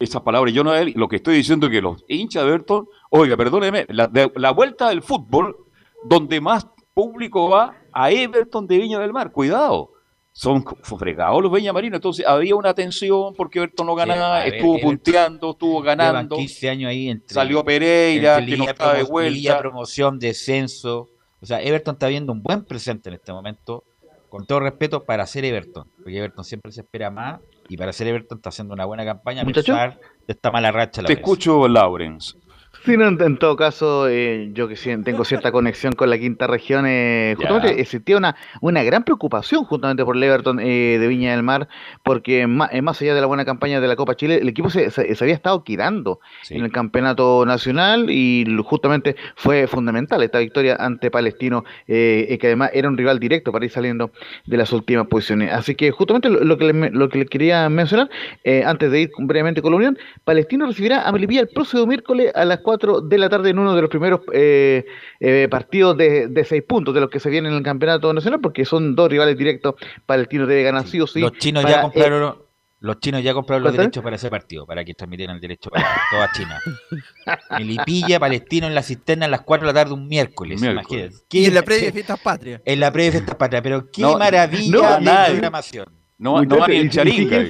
esas palabras yo no lo que estoy diciendo es que los hinchas de Everton, oiga, perdóneme, la, la vuelta del fútbol, donde más público va a Everton de Viña del Mar, cuidado son fregados los Marinos. Entonces había una tensión porque Everton no ganaba, estuvo punteando, estuvo ganando. 15 años ahí entre, Salió Pereira, que no estaba de vuelta. promoción, descenso. O sea, Everton está viendo un buen presente en este momento, con todo respeto, para ser Everton. Porque Everton siempre se espera más y para ser Everton está haciendo una buena campaña a pesar de esta mala racha. Te escucho, Lawrence. Sí, no, en todo caso, eh, yo que sí, tengo cierta *laughs* conexión con la quinta región, eh, justamente existía una, una gran preocupación justamente por el Everton eh, de Viña del Mar, porque más, más, allá de la buena campaña de la Copa Chile, el equipo se, se, había estado quedando en el campeonato nacional y justamente fue fundamental esta victoria ante Palestino, que además era un rival directo para ir saliendo de las últimas posiciones. Así que justamente lo, que, le, lo que le quería mencionar, antes de ir brevemente con la Unión, Palestino recibirá a Melipilla el próximo miércoles a las de la tarde en uno de los primeros eh, eh, partidos de, seis puntos de los que se vienen en el campeonato nacional, porque son dos rivales directos. Palestino debe ganar sí o sí. Los chinos ya compraron. los chinos ya compraron los derechos para ese partido, para que transmitieran el derecho para toda China. *laughs* Melipilla, Palestino en la cisterna a las 4 de la tarde un miércoles. miércoles. Y en la previa de Fiestas *laughs* Patrias. En la previa de Fiestas Patrias, pero qué maravilla de programación. No, no va ni el Charinga.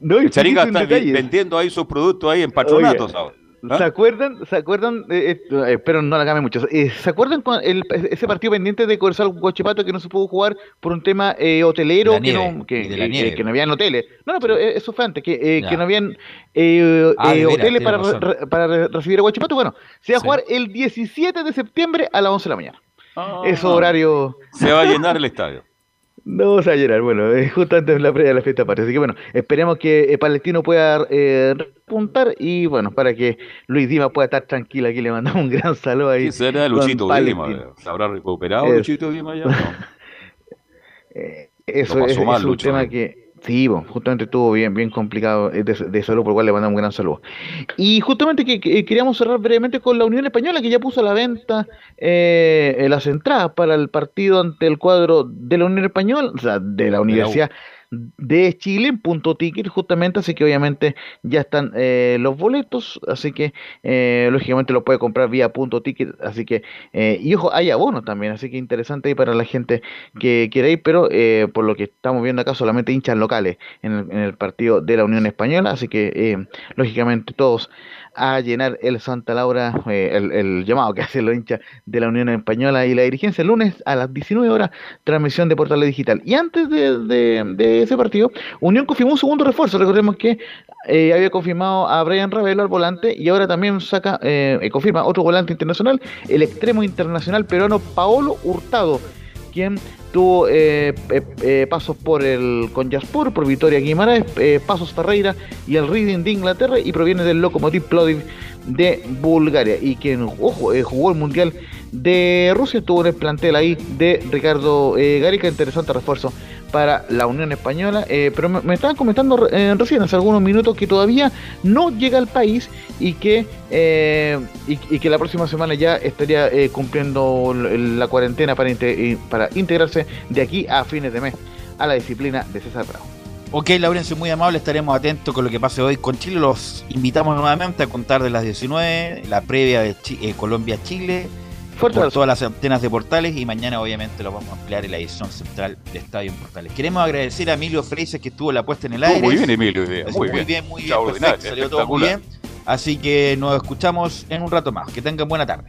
No, el Charinga está vendiendo ahí sus productos ahí en patronatos ahora. ¿Ah? ¿Se acuerdan? ¿Se acuerdan? Eh, eh, espero no la cambie mucho. Eh, ¿Se acuerdan con ese partido pendiente de Corsal Guachipato que no se pudo jugar por un tema hotelero que, no, que, que, no habían hoteles? No, no, pero eso fue antes, que, que no habían ah, hoteles para, para recibir a Guachipato. Bueno, se va a jugar el 17 de septiembre a las 11 de la mañana. Ah. Eso horario. Se va a llenar el estadio. No se va a llenar, bueno, es justo antes de la previa de la fiesta patria. Así que bueno, esperemos que Palestino pueda eh, repuntar y bueno, para que Luis Dima pueda estar tranquilo aquí, le mandamos un gran saludo ahí. ¿Qué será Luchito Dima? ¿Se habrá recuperado Luchito Dima ya? No. *laughs* Eh, eso es, un tema que Sí, justamente estuvo bien, bien complicado eh, de, salud, por lo cual le mandamos un gran saludo. Y justamente que, queríamos cerrar brevemente con la Unión Española, que ya puso a la venta eh, las entradas para el partido ante el cuadro de la Unión Española, o sea, de la Universidad de Chile en punto ticket justamente, así que obviamente ya están eh, los boletos, así que eh, lógicamente lo puede comprar vía punto ticket, así que eh, y ojo, hay abonos también, así que interesante para la gente que quiere ir, pero por lo que estamos viendo acá solamente hinchas locales en el, en el partido de la Unión Española, así que lógicamente todos a llenar el Santa Laura, eh, el, llamado que *laughs* hace los hinchas de la Unión Española y la dirigencia el lunes a las 19 horas, transmisión de Portales Digital. Y antes de, ese partido, Unión confirmó un segundo refuerzo. Recordemos que eh, había confirmado a Brian Ravelo al volante y ahora también saca, eh, confirma otro volante internacional, el extremo internacional peruano Paolo Hurtado quien tuvo eh, eh, eh, pasos por el Conjaspur, por Vitoria Guimaraes, pasos Ferreira y el Reading de Inglaterra y proviene del Lokomotiv Plovdiv de Bulgaria y quien ojo, jugó el Mundial de Rusia, estuvo en el plantel ahí de Ricardo Garica, interesante refuerzo para la Unión Española, eh, pero me, estaban comentando eh, recién hace algunos minutos que todavía no llega al país y que, eh, y, que la próxima semana ya estaría cumpliendo la cuarentena para, para integrarse de aquí a fines de mes a la disciplina de César Bravo. Ok, Laurencio, muy amable, estaremos atentos con lo que pase hoy con Chile. Los invitamos nuevamente a contar de las 19, la previa de Colombia-Chile por todas las antenas de Portales y mañana obviamente lo vamos a ampliar en la edición central de Estadio en Portales. Queremos agradecer a Emilio Freises que estuvo la puesta en el aire. muy bien Emilio, muy, bien. muy bien, perfecto, salió todo muy bien. Así que nos escuchamos en un rato más. Que tengan buena tarde.